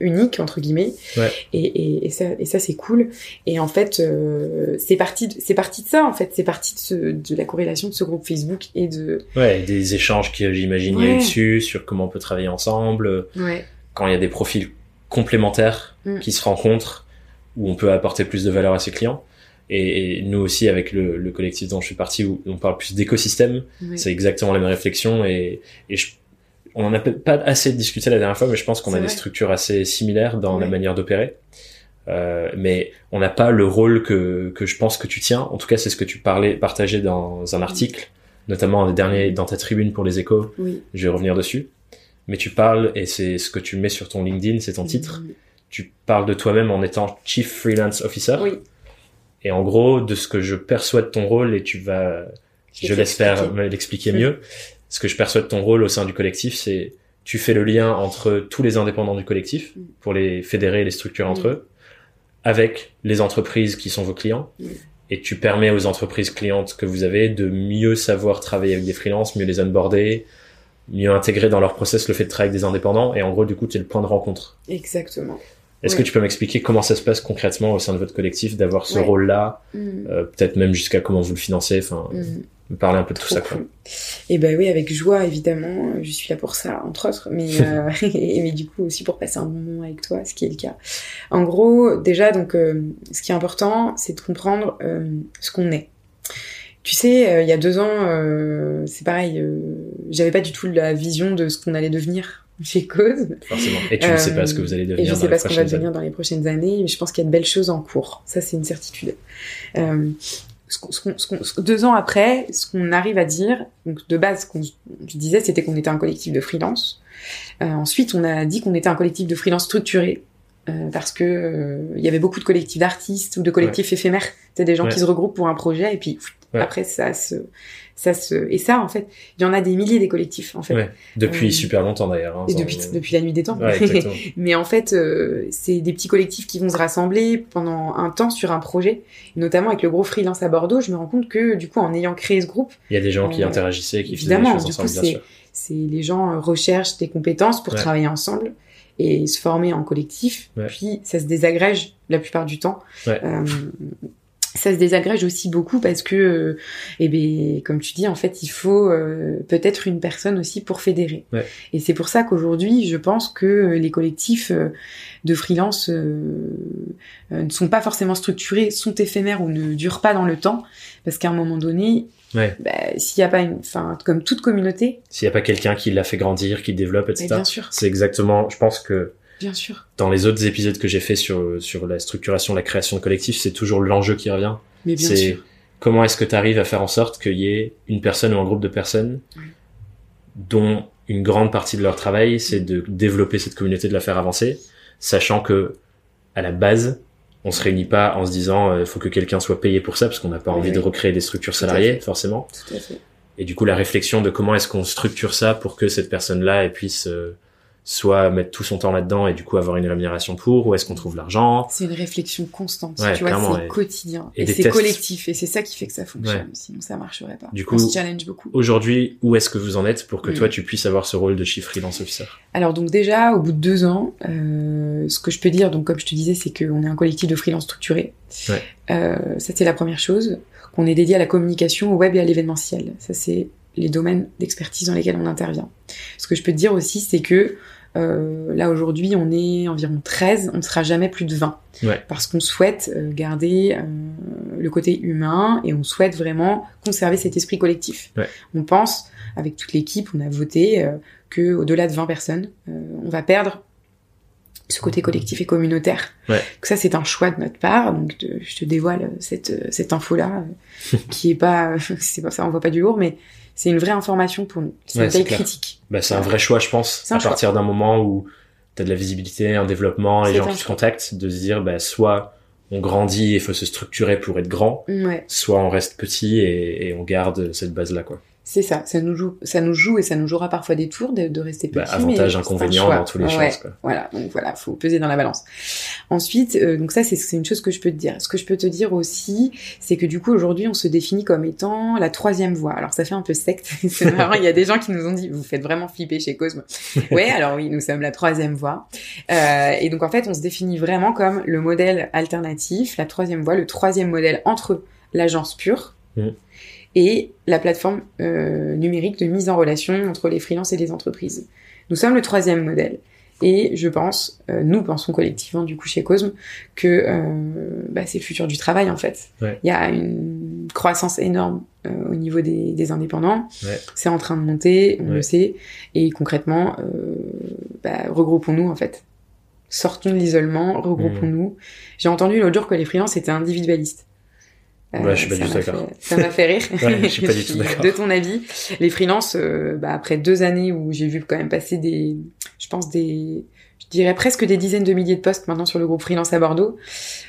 unique entre guillemets. Ouais. Et, et, et ça, et ça c'est cool. Et en fait, euh, c'est parti, de, c'est parti de ça en fait. C'est parti de, ce, de la corrélation de ce groupe Facebook et de. Ouais, des échanges qui j'imagine il y a eu Ouais. dessus sur comment on peut travailler ensemble, Ouais. quand il y a des profils complémentaires Mm. qui se rencontrent où on peut apporter plus de valeur à ses clients. Et, et nous aussi avec le, le collectif dont je suis parti où on parle plus d'écosystème, c'est exactement la même réflexion et, et je, on en a pas assez discuté la dernière fois, mais je pense qu'on a des structures assez similaires dans la manière d'opérer. Euh, mais on n'a pas le rôle que, que je pense que tu tiens. En tout cas, c'est ce que tu parlais, partagé dans un article, notamment dernier, dans ta tribune pour les échos. Oui. Je vais revenir dessus. Mais tu parles, et c'est ce que tu mets sur ton LinkedIn, c'est ton titre. Tu parles de toi-même en étant Chief Freelance Officer. Oui. Et en gros, de ce que je perçois de ton rôle, et tu vas, je, t'expliquer. me l'expliquer mieux. Ce que je perçois de ton rôle au sein du collectif, c'est tu fais le lien entre tous les indépendants du collectif Mm. pour les fédérer et les structurer entre Mm. eux, avec les entreprises qui sont vos clients. Mm. Et tu permets aux entreprises clientes que vous avez de mieux savoir travailler avec des freelances, mieux les onboarder, mieux intégrer dans leur process le fait de travailler avec des indépendants. Et en gros, du coup, tu es le point de rencontre. Exactement. Est-ce Ouais. que tu peux m'expliquer comment ça se passe concrètement au sein de votre collectif d'avoir ce Ouais. rôle-là, euh, peut-être même jusqu'à comment vous le financez, enfin. Me parler un peu de tout ça, quoi. cool. Et ben oui, avec joie évidemment. Je suis là pour ça, entre autres, mais euh, et, mais du coup aussi pour passer un bon moment avec toi, ce qui est le cas. En gros, déjà donc, euh, ce qui est important, c'est de comprendre euh, ce qu'on est. Tu sais, il y a deux ans, c'est pareil. J'avais pas du tout la vision de ce qu'on allait devenir chez Cause. Forcément. Et tu ne sais pas ce que vous allez Et devenir je dans sais pas ce qu'on va devenir dans les prochaines années, mais je pense qu'il y a de belles choses en cours. Ça, c'est une certitude. Deux ans après, ce qu'on arrive à dire, donc de base, ce qu'on disais, c'était qu'on était un collectif de freelance. Euh, ensuite, on a dit qu'on était un collectif de freelance structuré. Euh, parce que euh, il y avait beaucoup de collectifs d'artistes ou de collectifs éphémères, c'est des gens Ouais. qui se regroupent pour un projet et puis Ouais. après ça se ça se et ça en fait, il y en a des milliers des collectifs en fait. Ouais. Depuis Euh, super longtemps d'ailleurs. hein, depuis, depuis la nuit des temps. Mais en fait, euh, c'est des petits collectifs qui vont se rassembler pendant un temps sur un projet. Et notamment avec le gros freelance à Bordeaux, je me rends compte que du coup, en ayant créé ce groupe, Il y a des gens qui interagissaient, qui faisaient des évidemment, choses du ensemble, coup, bien c'est sûr. c'est les gens recherchent des compétences pour travailler ensemble et se former en collectif. Ouais. Puis ça se désagrège la plupart du temps. Ouais. Euh, ça se désagrège aussi beaucoup parce que, euh, eh ben, comme tu dis, en fait, il faut euh, peut-être une personne aussi pour fédérer. Ouais. Et c'est pour ça qu'aujourd'hui, je pense que les collectifs euh, de freelance euh, euh, ne sont pas forcément structurés, sont éphémères ou ne durent pas dans le temps, parce qu'à un moment donné, Ouais. bah, s'il n'y a pas une, enfin, comme toute communauté, S'il n'y a pas quelqu'un qui l'a fait grandir, qui le développe, etc. bien sûr, C'est exactement, je pense que bien sûr, dans les autres épisodes que j'ai fait sur, sur la structuration, la création de collectif, c'est toujours l'enjeu qui revient. mais bien C'est sûr, comment est-ce que tu arrives à faire en sorte qu'il y ait une personne ou un groupe de personnes Oui. dont une grande partie de leur travail, c'est de développer cette communauté, de la faire avancer, sachant que à la base, on se réunit pas en se disant il faut que quelqu'un soit payé pour ça parce qu'on n'a pas Oui, envie oui. de recréer des structures salariées forcément. tout à fait. Et du coup, la réflexion de comment est-ce qu'on structure ça pour que cette personne-là elle puisse euh, soit mettre tout son temps là-dedans et du coup avoir une rémunération pour, où est-ce qu'on trouve l'argent? C'est une réflexion constante, Ouais, tu vois, c'est quotidien. Et c'est tests. collectif, et c'est ça qui fait que ça fonctionne. Ouais. Sinon, ça marcherait pas. Du On coup- se challenge beaucoup. Aujourd'hui, où est-ce que vous en êtes pour que toi tu puisses avoir ce rôle de chief freelance officer? Alors donc déjà, au bout de deux ans, euh, ce que je peux dire, donc comme je te disais, c'est qu'on est un collectif de freelance structuré. Ouais. Euh, ça c'est la première chose. Qu'on est dédié à la communication, au web et à l'événementiel. Ça c'est les domaines d'expertise dans lesquels on intervient. Ce que je peux te dire aussi, c'est que euh, là aujourd'hui, on est environ 13, on ne sera jamais plus de 20. Ouais. Parce qu'on souhaite euh, garder euh, le côté humain et on souhaite vraiment conserver cet esprit collectif. Ouais. On pense, avec toute l'équipe, on a voté euh, que au-delà de 20 personnes, on va perdre ce côté collectif et communautaire. Ouais. Donc ça, c'est un choix de notre part. Donc de- je te dévoile cette, cette info-là, qui est pas, c'est pas ça, on voit pas du lourd, mais c'est une vraie information pour nous. C'est Ouais, une taille critique. bah, C'est un vrai choix, je pense, à choix. partir d'un moment où tu as de la visibilité, un développement, les gens qui choix. contactent, de se dire bah, soit on grandit et faut se structurer pour être grand, Ouais. soit on reste petit et, et on garde cette base-là. quoi. C'est ça, ça nous joue, ça nous joue et ça nous jouera parfois des tours de, de rester petit. Bah, avantage, inconvénient dans tous les Ouais, choses. Quoi. Voilà, donc voilà, faut peser dans la balance. Ensuite, euh, donc ça c'est une chose que je peux te dire. Ce que je peux te dire aussi, c'est que du coup aujourd'hui on se définit comme étant la troisième voie. Alors ça fait un peu secte, c'est marrant. Il y a des gens qui nous ont dit vous faites vraiment flipper chez Cosme. ouais, alors oui, nous sommes la troisième voie. Euh, et donc en fait on se définit vraiment comme le modèle alternatif, la troisième voie, le troisième modèle entre l'agence pure. Mhm. Et la plateforme euh, numérique de mise en relation entre les freelances et les entreprises. Nous sommes le troisième modèle. Et je pense, euh, nous pensons collectivement du coup chez Cosme, que euh, bah, c'est le futur du travail en fait. Ouais. Il y a une croissance énorme euh, au niveau des, des indépendants. Ouais. C'est en train de monter, on Ouais. le sait. Et concrètement, euh, bah, regroupons-nous en fait. sortons de l'isolement, regroupons-nous. J'ai entendu l'autre jour que les freelances étaient individualistes. Euh, ouais, je suis pas du tout d'accord. Ça m'a fait rire. ouais, je suis pas du tout d'accord. De ton avis, les freelances, euh, bah, après deux années où j'ai vu quand même passer des, je pense des, je dirais presque des dizaines de milliers de postes maintenant sur le groupe freelance à Bordeaux,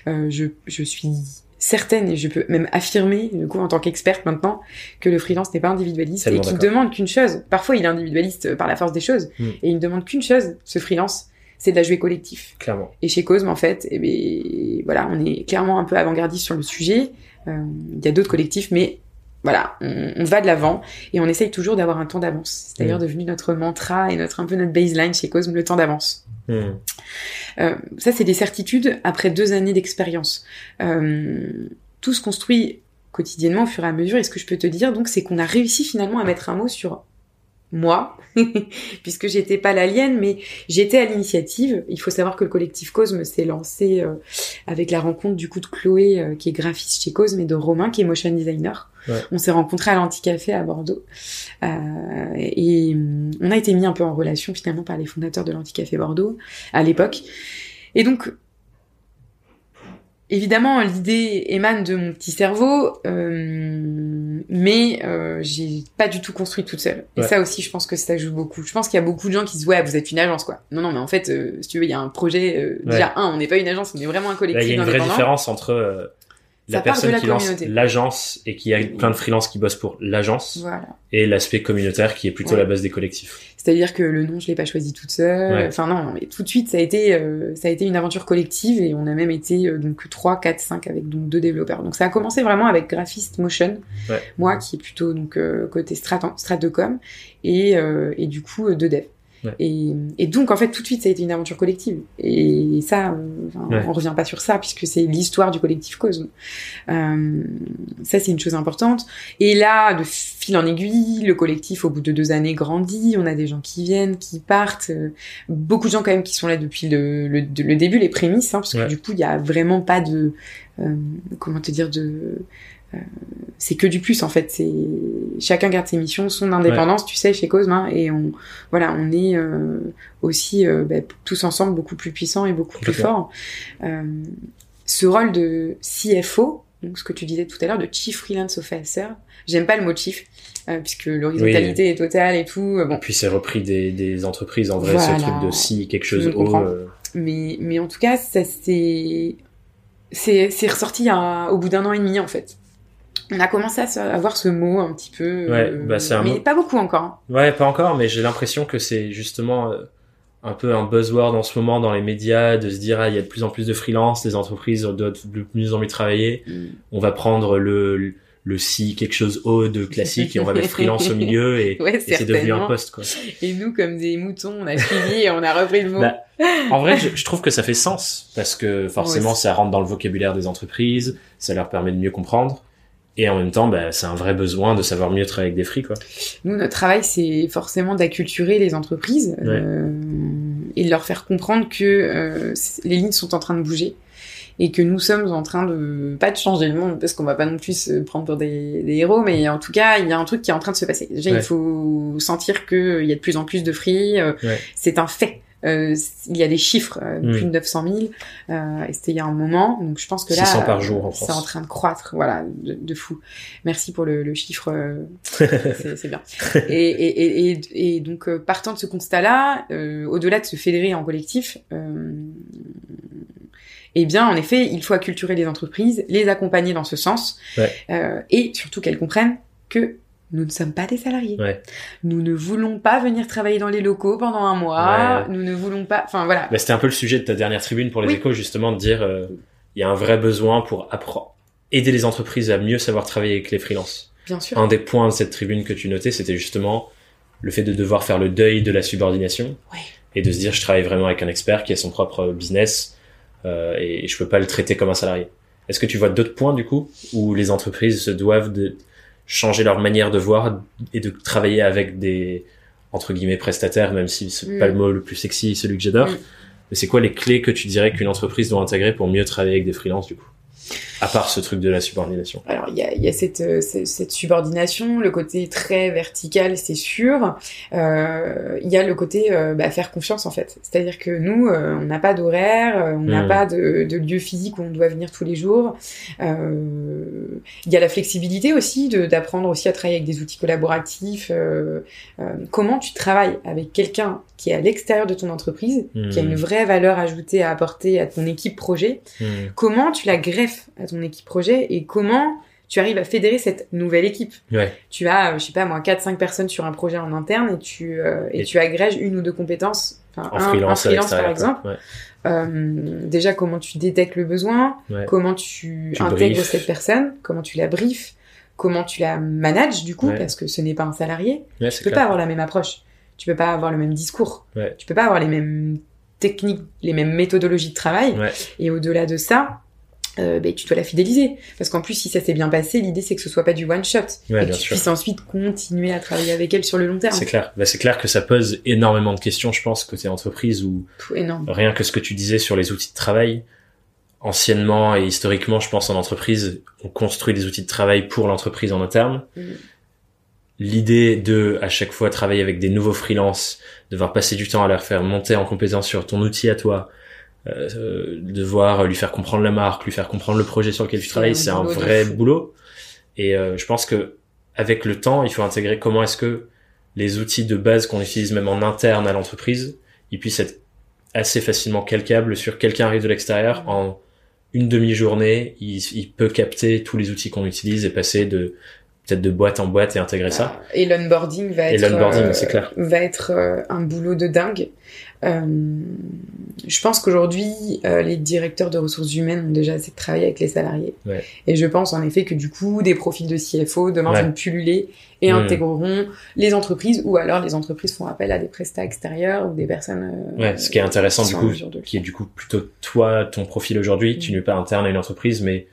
euh, je, je suis certaine et je peux même affirmer, du coup, en tant qu'experte maintenant, que le freelance n'est pas individualiste et qu'il demande qu'une chose. Parfois, il est individualiste par la force des choses mm. et il ne demande qu'une chose, ce freelance, c'est de la jouer collectif. Clairement. Et chez Cosme, en fait, eh bien, voilà, on est clairement un peu avant-gardiste sur le sujet. Euh, il y a d'autres collectifs, mais voilà, on, on va de l'avant et on essaye toujours d'avoir un temps d'avance. C'est d'ailleurs mmh. devenu notre mantra et notre un peu notre baseline chez Cosme, le temps d'avance. Mmh. Euh, ça, c'est des certitudes après deux années d'expérience. Euh, tout se construit quotidiennement au fur et à mesure. Et ce que je peux te dire, donc, c'est qu'on a réussi finalement à mettre un mot sur moi, puisque j'étais pas l'alien, mais j'étais à l'initiative. Il faut savoir que le collectif Cosme s'est lancé euh, avec la rencontre du coup de Chloé, euh, qui est graphiste chez Cosme, et de Romain, qui est motion designer. On s'est rencontrés à l'Anticafé à Bordeaux, euh, et mm, on a été mis un peu en relation finalement par les fondateurs de l'Anticafé Bordeaux à l'époque. Et donc, Évidemment, l'idée émane de mon petit cerveau, euh, mais euh, j'ai pas du tout construit toute seule. Et ça aussi, je pense que ça joue beaucoup. Je pense qu'il y a beaucoup de gens qui se disent ouais, vous êtes une agence quoi. Non, non, mais en fait, euh, si tu veux, il y a un projet. Euh, déjà un, on n'est pas une agence, on est vraiment un collectif. Il y a une vraie différence entre euh, la personne qui lance l'agence et qui a plein de freelances qui bossent pour l'agence voilà. et l'aspect communautaire qui est plutôt la base des collectifs. C'est-à-dire que le nom, je l'ai pas choisi toute seule. Enfin non, mais tout de suite, ça a été euh, ça a été une aventure collective et on a même été euh, donc 3, 4, 5 avec donc deux développeurs. Donc ça a commencé vraiment avec graphiste motion, moi qui est plutôt donc euh, côté strat strat de com et et du coup deux devs. Et, et, donc, en fait, tout de suite, ça a été une aventure collective. Et ça, on revient pas sur ça, puisque c'est l'histoire du collectif Cosme. Euh, ça, c'est une chose importante. Et là, de fil en aiguille, le collectif, au bout de deux années, grandit. On a des gens qui viennent, qui partent. Beaucoup de gens, quand même, qui sont là depuis le, le, le début, les prémices, hein, parce que du coup, il y a vraiment pas de... Euh, comment te dire de euh, c'est que du plus en fait. C'est chacun garde ses missions, son indépendance, tu sais, chez Cosme, hein, et on voilà, on est euh, aussi euh, bah, tous ensemble beaucoup plus puissants et beaucoup plus forts. ce rôle de CFO, donc ce que tu disais tout à l'heure, de Chief Freelance Officer, j'aime pas le mot chief. puisque l'horizontalité est totale et tout. bon. Puis c'est repris des, des entreprises en vrai, ce truc de si quelque chose haut. Mais, mais en tout cas, ça c'est c'est ressorti au bout d'un an et demi en fait on a commencé à avoir ce mot un petit peu, ouais, bah c'est un mais pas beaucoup encore. Hein. Ouais, pas encore, mais j'ai l'impression que c'est justement euh, un peu un buzzword en ce moment dans les médias de se dire ah il y a de plus en plus de freelance, les entreprises ont de plus en plus travailler. Mm. On va prendre le le si quelque chose haut de classique et on va mettre freelance au milieu et, c'est devenu un poste quoi. Et nous comme des moutons on a fini et on a repris le mot. Bah, en vrai je, je, trouve que ça fait sens parce que forcément ça rentre dans le vocabulaire des entreprises, ça leur permet de mieux comprendre. Et en même temps, bah, c'est un vrai besoin de savoir mieux travailler avec des frics. Quoi. Nous, notre travail, c'est forcément d'acculturer les entreprises euh, et de leur faire comprendre que euh, les lignes sont en train de bouger et que nous sommes en train de pas de changer le monde parce qu'on va pas non plus se prendre pour des, des, héros mais en tout cas il y a un truc qui est en train de se passer déjà il faut sentir que il y a de plus en plus de free euh, c'est un fait euh, il y a des chiffres, euh, plus de 900 000, euh, et c'était il y a un moment, donc je pense que là, par jour en c'est en train de croître, voilà, de, fou. Merci pour le, le chiffre, euh, c'est bien. Et, et, et, et, donc partant de ce constat-là, au-delà de se fédérer en collectif, eh bien, en effet, il faut acculturer les entreprises, les accompagner dans ce sens, et surtout qu'elles comprennent que nous ne sommes pas des salariés. Ouais. Nous ne voulons pas venir travailler dans les locaux pendant un mois. Nous ne voulons pas. Enfin voilà. Bah, C'était un peu le sujet de ta dernière tribune pour les échos, justement, de dire euh, il y a un vrai besoin pour aider les entreprises à mieux savoir travailler avec les freelances. Bien sûr. Un des points de cette tribune que tu notais, c'était justement le fait de devoir faire le deuil de la subordination ouais. et de se dire je travaille vraiment avec un expert qui a son propre business euh, et je peux pas le traiter comme un salarié. Est-ce que tu vois d'autres points du coup où les entreprises se doivent de changer leur manière de voir et de travailler avec des entre guillemets prestataires, même si c'est mm. pas le mot le plus sexy, celui que j'adore. Mm. Mais c'est quoi les clés que tu dirais qu'une entreprise doit intégrer pour mieux travailler avec des freelances du coup? À part ce truc de la subordination. Alors il y a, y a cette, euh, cette, subordination, le côté très vertical, c'est sûr. Euh, il y a le côté euh, bah, faire confiance en fait. C'est-à-dire que nous, on n'a pas d'horaire, on n'a hmm. pas de, de, lieu physique où on doit venir tous les jours. Il y a la flexibilité aussi d'apprendre aussi à travailler avec des outils collaboratifs. comment tu travailles avec quelqu'un qui est à l'extérieur de ton entreprise, qui a une hmm. vraie valeur ajoutée à apporter à ton équipe projet, hmm. comment tu la greffes? À ton équipe projet et comment tu arrives à fédérer cette nouvelle équipe. Tu as, euh, je sais pas moi, 4-5 personnes sur un projet en interne et tu, euh, et, tu agrèges une ou deux compétences, enfin un, freelance, par exemple. Euh, déjà, comment tu détectes le besoin, comment tu, intègres cette personne, comment tu la briefes, comment tu la manages du coup, parce que ce n'est pas un salarié. tu peux pas avoir la même approche tu peux pas avoir le même discours. Tu peux pas avoir les mêmes techniques, les mêmes méthodologies de travail. Et au-delà de ça, euh, ben, tu dois la fidéliser. Parce qu'en plus, si ça s'est bien passé, l'idée c'est que ce soit pas du one shot. et que tu puisses ensuite continuer à travailler avec elle sur le long terme. C'est clair. Ben, c'est clair que ça pose énormément de questions, je pense, côté entreprise ou rien que ce que tu disais sur les outils de travail. Anciennement et historiquement, je pense en entreprise, on construit des outils de travail pour l'entreprise en interne. Mm l'idée de à chaque fois travailler avec des nouveaux freelances, devoir passer du temps à leur faire monter en compétence sur ton outil à toi, euh, devoir lui faire comprendre la marque, lui faire comprendre le projet sur lequel tu travailles, c'est un vrai boulot. Et euh, je pense que avec le temps, il faut intégrer comment est-ce que les outils de base qu'on utilise même en interne à l'entreprise, ils puissent être assez facilement calcables sur quelqu'un arrive de l'extérieur. En une demi-journée, il, il, peut capter tous les outils qu'on utilise et passer de peut-être de boîte en boîte et intégrer ça. Et l'onboarding va être, euh, va être euh, un boulot de dingue. Euh, je pense qu'aujourd'hui, les directeurs de ressources humaines ont déjà assez de travail avec les salariés. Ouais. Et je pense en effet que du coup, des profils de CFO demain vont pulluler et hmm. intégreront les entreprises ou alors les entreprises font appel à des prestats extérieurs ou des personnes. ouais, ce qui est intéressant du coup, qui est du coup plutôt toi, ton profil aujourd'hui. Tu hmm. n'es pas interne à une entreprise, mais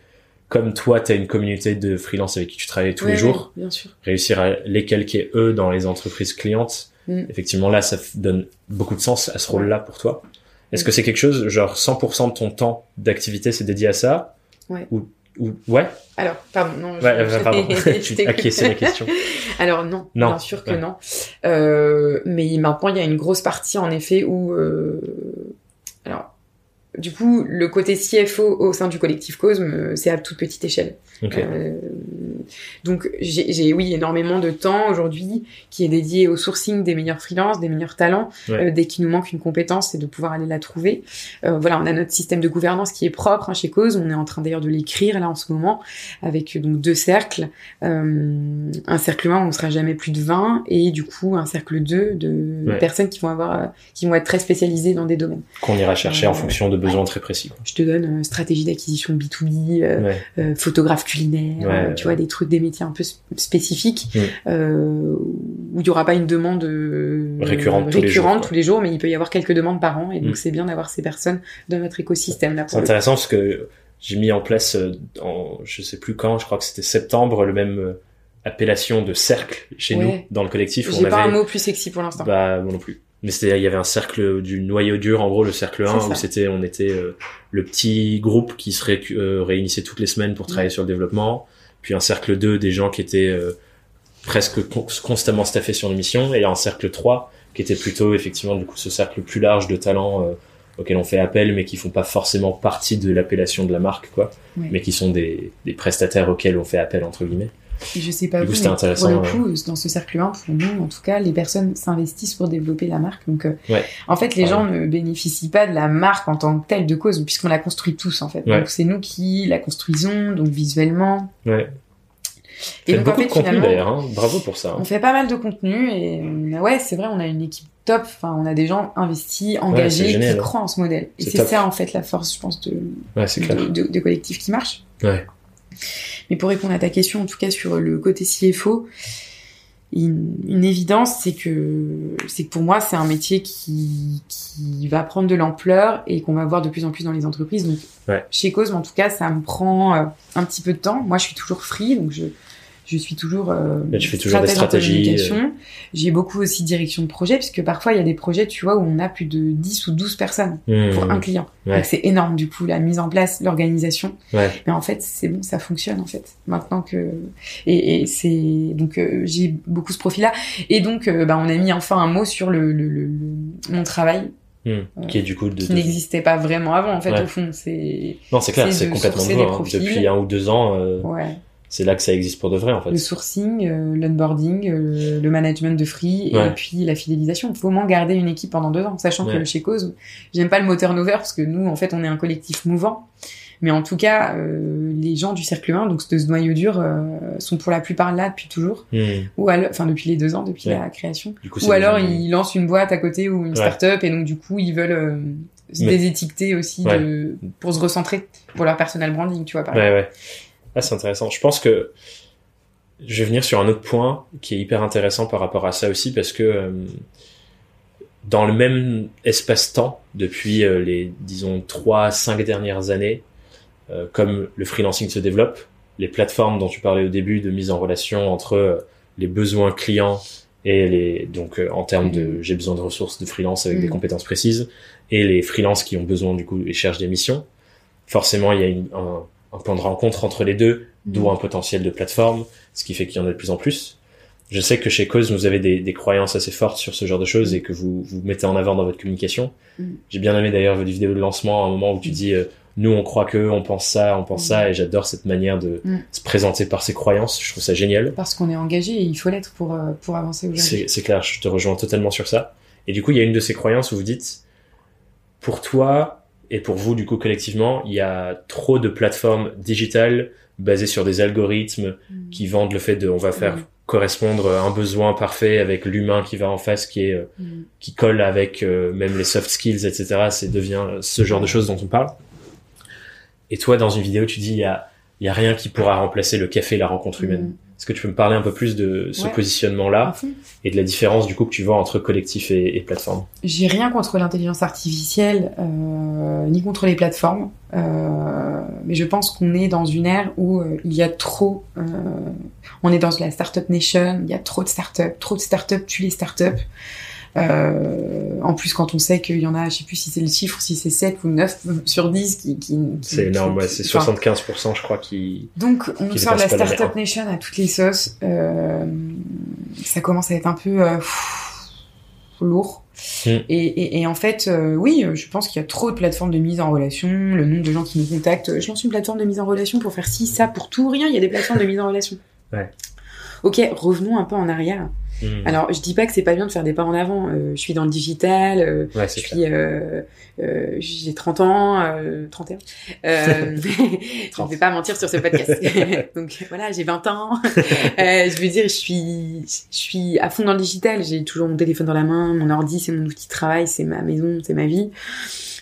comme toi, tu as une communauté de freelance avec qui tu travailles tous les jours, bien sûr. réussir à les calquer eux dans les entreprises clientes, mm. effectivement là, ça donne beaucoup de sens à ce rôle-là pour toi. Est-ce mm. que c'est quelque chose, genre 100% de ton temps d'activité, c'est dédié à ça Ouais. Ou, ou ouais Alors, pardon, non. Ouais, je, pardon. tu acquiescé la question. Alors non, non, bien sûr que non. Euh, mais maintenant, il y a une grosse partie en effet où, euh, du coup, le côté CFO au sein du collectif Cosme, euh, c'est à toute petite échelle. Euh, donc, j'ai, oui, énormément de temps aujourd'hui qui est dédié au sourcing des meilleurs freelances, des meilleurs talents. Euh, dès qu'il nous manque une compétence, c'est de pouvoir aller la trouver. voilà, on a notre système de gouvernance qui est propre hein, chez Cosme. On est en train d'ailleurs de l'écrire là en ce moment avec donc deux cercles. un cercle 1 où on sera jamais plus de 20 et du coup un cercle 2 de personnes qui vont avoir, qui vont être très spécialisées dans des domaines. Qu'on ira chercher en fonction de besoins très précis. Je te donne euh, stratégie d'acquisition B2B, euh, euh, photographe culinaire, tu vois, des trucs, des métiers un peu spécifiques, mm. où il n'y aura pas une demande récurrente, tous, les jours, tous, les jours, mais il peut y avoir quelques demandes par an, et donc mm. c'est bien d'avoir ces personnes dans notre écosystème. là. C'est intéressant parce que j'ai mis en place, en, je sais plus quand, je crois que c'était septembre, le même appellation de cercle chez nous dans le collectif. J'ai pas un mot plus sexy pour l'instant. Bah moi non plus mais c'était il y avait un cercle du noyau dur en gros le cercle 1 où c'était on était euh, le petit groupe qui se euh, réunissait toutes les semaines pour travailler sur le développement puis un cercle 2 des gens qui étaient euh, presque constamment staffés sur l'émission et un cercle 3 qui était plutôt effectivement du coup ce cercle plus large de talents auxquels on fait appel mais qui font pas forcément partie de l'appellation de la marque quoi mais qui sont des, des prestataires auxquels on fait appel entre guillemets je sais pas vous, mais pour le coup, dans ce cercle 1, pour nous, en tout cas, les personnes s'investissent pour développer la marque. Donc, euh, en fait, les gens ne bénéficient pas de la marque en tant que telle de cause, puisqu'on la construit tous, en fait. Donc, c'est nous qui la construisons, donc visuellement. Ouais. Et donc, en fait, finalement, d'ailleurs, hein. bravo pour ça. Hein. On fait pas mal de contenu et ouais, c'est vrai, on a une équipe top. Enfin, on a des gens investis, engagés, qui croient en ce modèle. Et c'est ça, en fait, la force, je pense, de, de, de, de collectifs qui marchent. Ouais. Mais pour répondre à ta question, en tout cas sur le côté CFO, une, une évidence, c'est que c'est que pour moi c'est un métier qui, qui va prendre de l'ampleur et qu'on va voir de plus en plus dans les entreprises. Donc chez Cosme, en tout cas, ça me prend euh, un petit peu de temps. Moi, je suis toujours free, donc je je suis toujours, euh, Là, tu fais toujours des stratégies. euh. J'ai beaucoup aussi direction de projet, puisque parfois il y a des projets, tu vois, où on a plus de 10 ou 12 personnes pour Hmm. un client. Ouais. Donc c'est énorme, du coup, la mise en place, l'organisation. Ouais. Mais en fait, c'est bon, ça fonctionne, en fait. Maintenant que, et, et c'est, donc, euh, j'ai beaucoup ce profil-là. Et donc, euh, bah, on a mis enfin un mot sur le, le, le- le- mon travail, Hmm. Qui est du coup de. qui de- n'existait pas vraiment avant, en fait, Ouais. au fond. C'est, Non, c'est clair, c'est complètement nouveau. hein. Depuis un ou deux ans, euh, ouais. C'est là que ça existe pour de vrai en fait. Le sourcing, euh, l'onboarding, euh, le management de free Ouais. et puis la fidélisation. Il faut au moins garder une équipe pendant deux ans, sachant Ouais. que chez Cause, j'aime pas le mot turnover parce que nous, en fait, on est un collectif mouvant. Mais en tout cas, euh, les gens du cercle 1, donc de ce noyau dur, euh, sont pour la plupart là depuis toujours, Hmm. ou alors, enfin depuis les deux ans, depuis Ouais. la création. Du coup, c'est Ou alors ils lancent une boîte à côté ou une Ouais. start-up et donc du coup ils veulent euh, se Mais- désétiqueter aussi de, pour se recentrer pour leur personal branding, tu vois. Par Ouais, ouais. Ah, c'est intéressant. Je pense que je vais venir sur un autre point qui est hyper intéressant par rapport à ça aussi parce que euh, dans le même espace-temps, depuis euh, les, disons, trois, cinq dernières années, euh, comme le freelancing se développe, les plateformes dont tu parlais au début de mise en relation entre les besoins clients et les, donc, euh, en termes de, j'ai besoin de ressources de freelance avec des Mhm. compétences précises et les freelances qui ont besoin, du coup, et cherchent des missions. Forcément, il y a une, un, un point de rencontre entre les deux, d'où Mhm. un potentiel de plateforme, ce qui fait qu'il y en a de plus en plus. Je sais que chez Cause, vous avez des, des croyances assez fortes sur ce genre de choses Mhm. et que vous vous mettez en avant dans votre communication. Mhm. J'ai bien aimé d'ailleurs votre vidéo de lancement à un moment où tu dis euh, nous on croit que, on pense ça, on pense ça, et j'adore cette manière de se présenter par ses croyances. Je trouve ça génial. Parce qu'on est engagé et il faut l'être pour, euh, pour avancer aujourd'hui. C'est clair, je te rejoins totalement sur ça. Et du coup, il y a une de ces croyances où vous dites, pour toi et pour vous, du coup, collectivement, il y a trop de plateformes digitales basées sur des algorithmes Mhm. qui vendent le fait de, on va faire Mhm. correspondre un besoin parfait avec l'humain qui va en face, qui est, euh, Mhm. qui colle avec euh, même les soft skills, etc. C'est devient ce genre de choses dont on parle. Et toi, dans une vidéo, tu dis, il y a, il y a rien qui pourra remplacer le café et la rencontre humaine. Est-ce que tu peux me parler un peu plus de ce Ouais. positionnement-là et de la différence du coup que tu vois entre collectif et, et plateforme? J'ai rien contre l'intelligence artificielle, euh, ni contre les plateformes, euh, mais je pense qu'on est dans une ère où euh, il y a trop, on est dans la startup nation, il y a trop de startups, trop de startups tuent les startups. Euh, en plus, quand on sait qu'il y en a, je sais plus si c'est le chiffre, si c'est 7 ou 9 sur 10 qui... qui, qui- C'est énorme, ouais, c'est enfin, 75% je crois qui... Donc, on qui sort de la Startup. Nation à toutes les sauces. Euh, ça commence à être un peu euh, lourd. Mm. Et, et, et en fait, euh, oui, je pense qu'il y a trop de plateformes de mise en relation, le nombre de gens qui nous contactent. Je lance une plateforme de mise en relation pour faire ci, ça, pour tout, rien. Il y a des plateformes de mise en relation. Ouais. Ok, revenons un peu en arrière. Hmm. Alors, je dis pas que c'est pas bien de faire des pas en avant. Euh, je suis dans le digital, euh, ouais, je suis, euh, euh, j'ai 30 ans, euh, 31. Euh, je ne vais pas mentir sur ce podcast. Donc voilà, j'ai 20 ans. Euh, je veux dire, je suis, je suis à fond dans le digital. J'ai toujours mon téléphone dans la main, mon ordi, c'est mon outil de travail, c'est ma maison, c'est ma vie.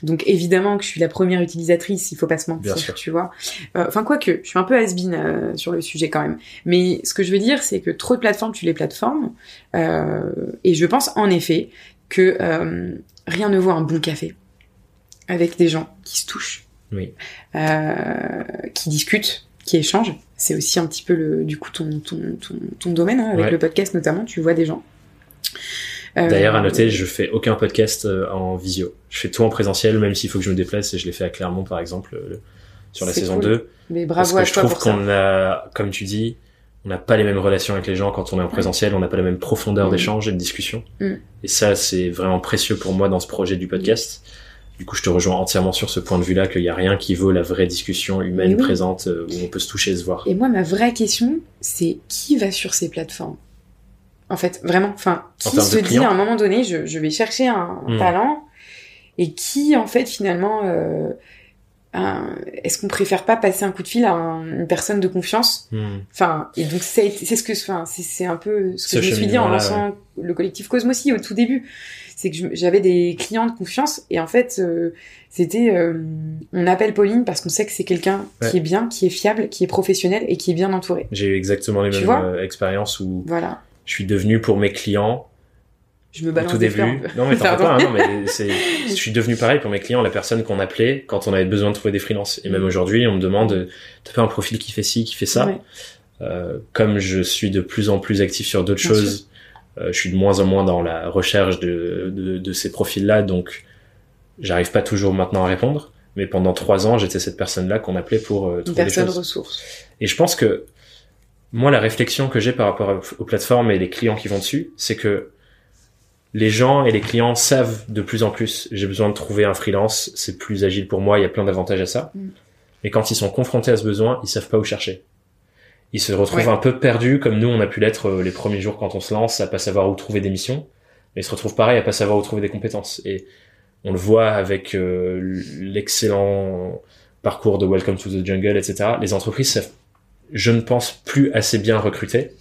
Donc évidemment que je suis la première utilisatrice, il faut pas se mentir, Bien tu vois. Euh, Enfin quoi que, je suis un peu has-been euh, sur le sujet quand même. Mais ce que je veux dire, c'est que trop de plateformes tuent les plateformes. Euh, et je pense en effet que rien ne vaut un bon café avec des gens qui se touchent, Oui. qui discutent, qui échangent. C'est aussi un petit peu le, du coup ton, ton, ton, ton domaine hein, avec Ouais. le podcast notamment. Tu vois des gens. Euh, D'ailleurs, à noter, je fais aucun podcast euh, en visio. Je fais tout en présentiel, même s'il faut que je me déplace, et je l'ai fait à Clermont, par exemple, euh, sur la saison cool. 2. Mais Parce bravo à que je toi trouve qu'on a, comme tu dis, on n'a pas les mêmes relations avec les gens quand on est en présentiel, on n'a pas la même profondeur Mm. d'échange et de discussion. Mm. Et ça, c'est vraiment précieux pour moi dans ce projet du podcast. Du coup, je te rejoins entièrement sur ce point de vue-là, qu'il n'y a rien qui vaut la vraie discussion humaine oui. présente euh, où on peut se toucher et se voir. Et moi, ma vraie question, c'est qui va sur ces plateformes? En fait, vraiment, enfin, En qui se dit clients à un moment donné, je, je vais chercher un, un Hmm. talent, et qui, en fait, finalement, euh, est-ce qu'on préfère pas passer un coup de fil à un- une personne de confiance Hmm. Enfin, et donc c'est c'est ce que, enfin, c'est un peu ce que Ce je me suis dit en lançant le collectif Cosmosi au tout début. C'est que j'avais des clients de confiance et en fait, euh, c'était, euh, on appelle Pauline parce qu'on sait que c'est quelqu'un Ouais. qui est bien, qui est fiable, qui est professionnel et qui est bien entouré. J'ai eu exactement les Tu mêmes expériences où Voilà. Je suis devenu pour mes clients Je me au balance tout des début. fleurs. Non mais t'en pas, hein, non mais c'est, je suis devenu pareil pour mes clients, la personne qu'on appelait quand on avait besoin de trouver des freelances. Et même aujourd'hui, on me demande, t'as pas un profil qui fait ci, qui fait ça. Ouais. euh, comme je suis de plus en plus actif sur d'autres choses, euh, je suis de moins en moins dans la recherche de, de, de ces profils-là, donc j'arrive pas toujours maintenant à répondre. Mais pendant trois ans, j'étais cette personne-là qu'on appelait pour euh, Une trouver des personne choses. ressource. Et je pense que moi, la réflexion que j'ai par rapport aux plateformes et les clients qui vont dessus, c'est que les gens et les clients savent de plus en plus, j'ai besoin de trouver un freelance, c'est plus agile pour moi, il y a plein d'avantages à ça. Mm. Mais quand ils sont confrontés à ce besoin, ils savent pas où chercher. Ils se retrouvent Ouais. un peu perdus, comme nous, on a pu l'être euh, les premiers jours quand on se lance, à pas savoir où trouver des missions. Mais ils se retrouvent pareil, à pas savoir où trouver des compétences. Et on le voit avec euh, l'excellent parcours de Welcome to the Jungle, etc. Les entreprises savent, je ne pense plus assez bien recruter,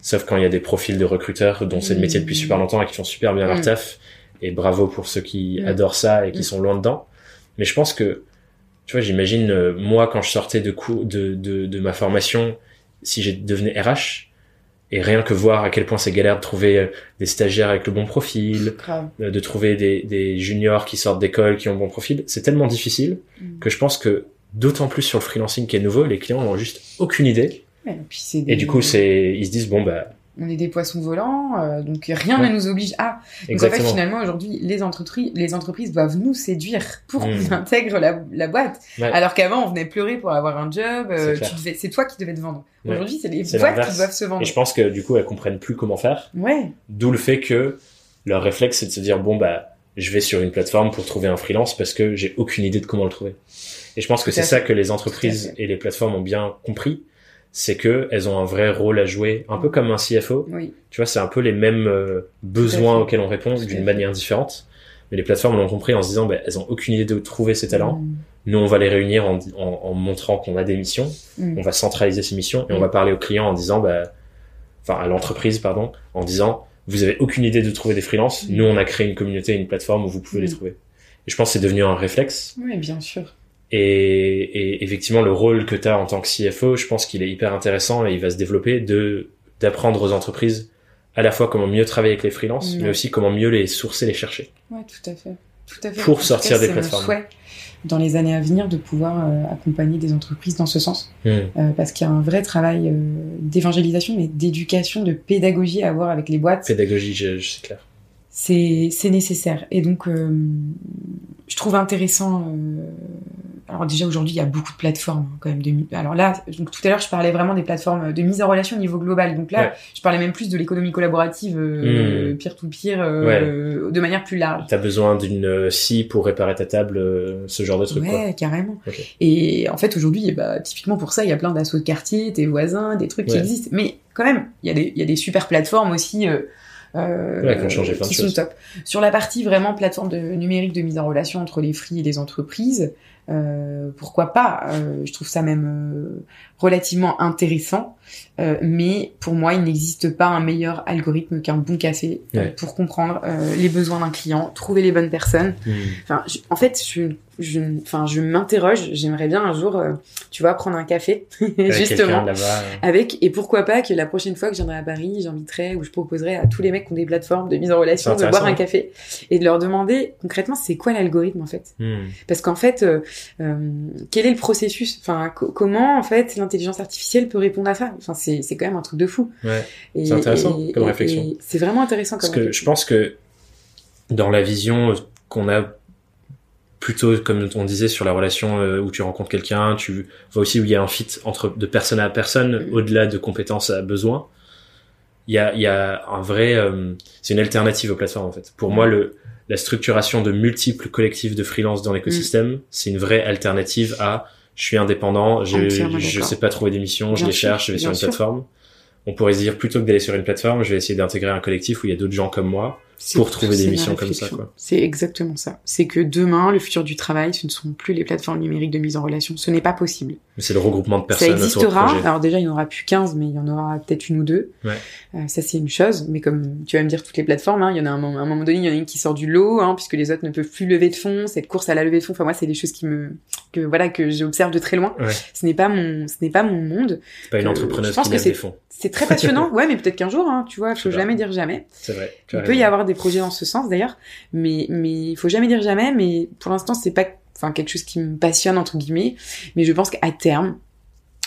sauf quand il y a des profils de recruteurs dont c'est le métier depuis super longtemps et qui font super bien leur Mm. taf. Et bravo pour ceux qui Mm. adorent ça et qui Mm. sont loin dedans. Mais je pense que, tu vois, j'imagine euh, moi quand je sortais de, cours, de, de, de ma formation, si j'ai devenu RH, et rien que voir à quel point c'est galère de trouver euh, des stagiaires avec le bon profil, euh, de trouver des, des juniors qui sortent d'école qui ont le bon profil, c'est tellement difficile que je pense que d'autant plus sur le freelancing qui est nouveau, les clients n'ont juste aucune idée. Ouais, et des- du coup, c'est, ils se disent bon bah on est des poissons volants, euh, donc rien Ouais. ne nous oblige à. Donc en fait, finalement, aujourd'hui, les entreprises, les entreprises doivent nous séduire pour Mm. qu'on intègre la, la boîte. Ouais. Alors qu'avant, on venait pleurer pour avoir un job. euh, C'est toi qui devais te vendre. Aujourd'hui, c'est les boîtes qui doivent se vendre. Et je pense que du coup, elles comprennent plus comment faire. Ouais. D'où le fait que leur réflexe, c'est de se dire bon bah je vais sur une plateforme pour trouver un freelance parce que j'ai aucune idée de comment le trouver. Et je pense que c'est ça que les entreprises et les plateformes ont bien compris, c'est que elles ont un vrai rôle à jouer, un peu comme un CFO. Oui. Tu vois, c'est un peu les mêmes euh, besoins auxquels on répond d'une manière différente. Mais les plateformes l'ont compris en se disant, bah, elles ont aucune idée de trouver ces talents. Mm. Nous, on va les réunir en, en, en montrant qu'on a des missions. Mm. On va centraliser ces missions et on Mm. va parler aux clients en disant, bah, enfin, à l'entreprise, pardon, en disant, vous avez aucune idée de trouver des freelances. Nous, on a créé une communauté, une plateforme où vous pouvez les trouver. Et je pense que c'est devenu un réflexe. Oui, bien sûr. Et, et effectivement, le rôle que tu as en tant que CFO, je pense qu'il est hyper intéressant et il va se développer de d'apprendre aux entreprises à la fois comment mieux travailler avec les freelances, mais aussi comment mieux les sourcer, les chercher. Ouais, tout à fait. Tout à fait. Pour En sortir des c'est mon plateformes. souhait dans les années à venir de pouvoir euh, accompagner des entreprises dans ce sens. Hmm. Euh, parce qu'il y a un vrai travail euh, d'évangélisation et d'éducation, de pédagogie à avoir avec les boîtes. Pédagogie, je, je- c'est clair. c'est nécessaire et donc je trouve intéressant alors déjà aujourd'hui il y a beaucoup de plateformes hein, quand même de alors là donc tout à l'heure je parlais vraiment des plateformes de mise en relation au niveau global donc là Ouais. je parlais même plus de l'économie collaborative euh, peer to peer euh, de manière plus large T'as besoin d'une euh, scie pour réparer ta table, euh, ce genre de truc, quoi. Ouais, carrément. Et en fait, aujourd'hui, bah, typiquement pour ça, il y a plein d'assauts de quartier, tes voisins, des trucs qui existent. Mais quand même, il y, a des- il y a des super plateformes aussi euh, euh, Ouais, qui ont de sont choses. top. Sur la partie vraiment plateforme de, numérique de mise en relation entre les free et les entreprises, euh, pourquoi pas euh, Je trouve ça même euh, relativement intéressant. Euh, mais pour moi, il n'existe pas un meilleur algorithme qu'un bon café euh, Ouais. pour comprendre euh, les besoins d'un client, trouver les bonnes personnes Hmm. Enfin, je- en fait, je, je, enfin, je m'interroge. J'aimerais bien un jour, euh, tu vois, prendre un café, Avec justement, avec. Et pourquoi pas que la prochaine fois que je viendrai à Paris, j'inviterai ou je proposerai à tous les mecs qui ont des plateformes de mise en relation de boire un café et de leur demander concrètement c'est quoi l'algorithme en fait? hmm. Parce qu'en fait, quel est le processus? Enfin, co- comment en fait l'intelligence artificielle peut répondre à ça? Enfin, c'est c'est quand même un truc de fou. Ouais. C'est intéressant et- comme et- réflexion. C'est vraiment intéressant comme Parce que je pense que dans la vision qu'on a plutôt, comme on disait, sur la relation euh, où tu rencontres quelqu'un, tu vois aussi où il y a un fit entre de personne à personne, Mm. au-delà de compétences à besoin. Il y a, il y a un vrai, euh, c'est une alternative aux plateformes en fait. Pour moi, le la structuration de multiples collectifs de freelance dans l'écosystème, c'est une vraie alternative à je suis indépendant, je, d'accord. sais pas trouver des missions, je les sûr, cherche, je vais sur une sûr. plateforme. On pourrait se dire plutôt que d'aller sur une plateforme, je vais essayer d'intégrer un collectif où il y a d'autres gens comme moi pour trouver des missions comme ça. C'est exactement ça. C'est que demain, le futur du travail, ce ne sont plus les plateformes numériques de mise en relation. Ce n'est pas possible. Mais c'est le regroupement de ça personnes de existera. projet. Alors déjà, il n'y en aura plus 15, mais il y en aura peut-être une ou deux. Ouais. Euh, ça, c'est une chose. Mais comme tu vas me dire toutes les plateformes, hein, il y en a un, moment- à un moment donné, il y en a une qui sort du lot, hein, puisque les autres ne peuvent plus lever de fonds. Cette course à la levée de fonds, enfin moi, c'est des choses qui me, que voilà, que j'observe de très loin. Ouais. Ce n'est pas mon, ce n'est pas mon monde. C'est pas une Euh, entrepreneuse je pense qui que des fonds. C'est très passionnant. ouais, mais peut-être qu'un jour, hein, tu vois, Je faut jamais dire jamais. C'est vrai. Il peut y raison. Avoir des projets dans ce sens d'ailleurs, mais mais il faut jamais dire jamais. Mais pour l'instant, c'est pas enfin quelque chose qui me passionne entre guillemets. Mais je pense qu'à terme,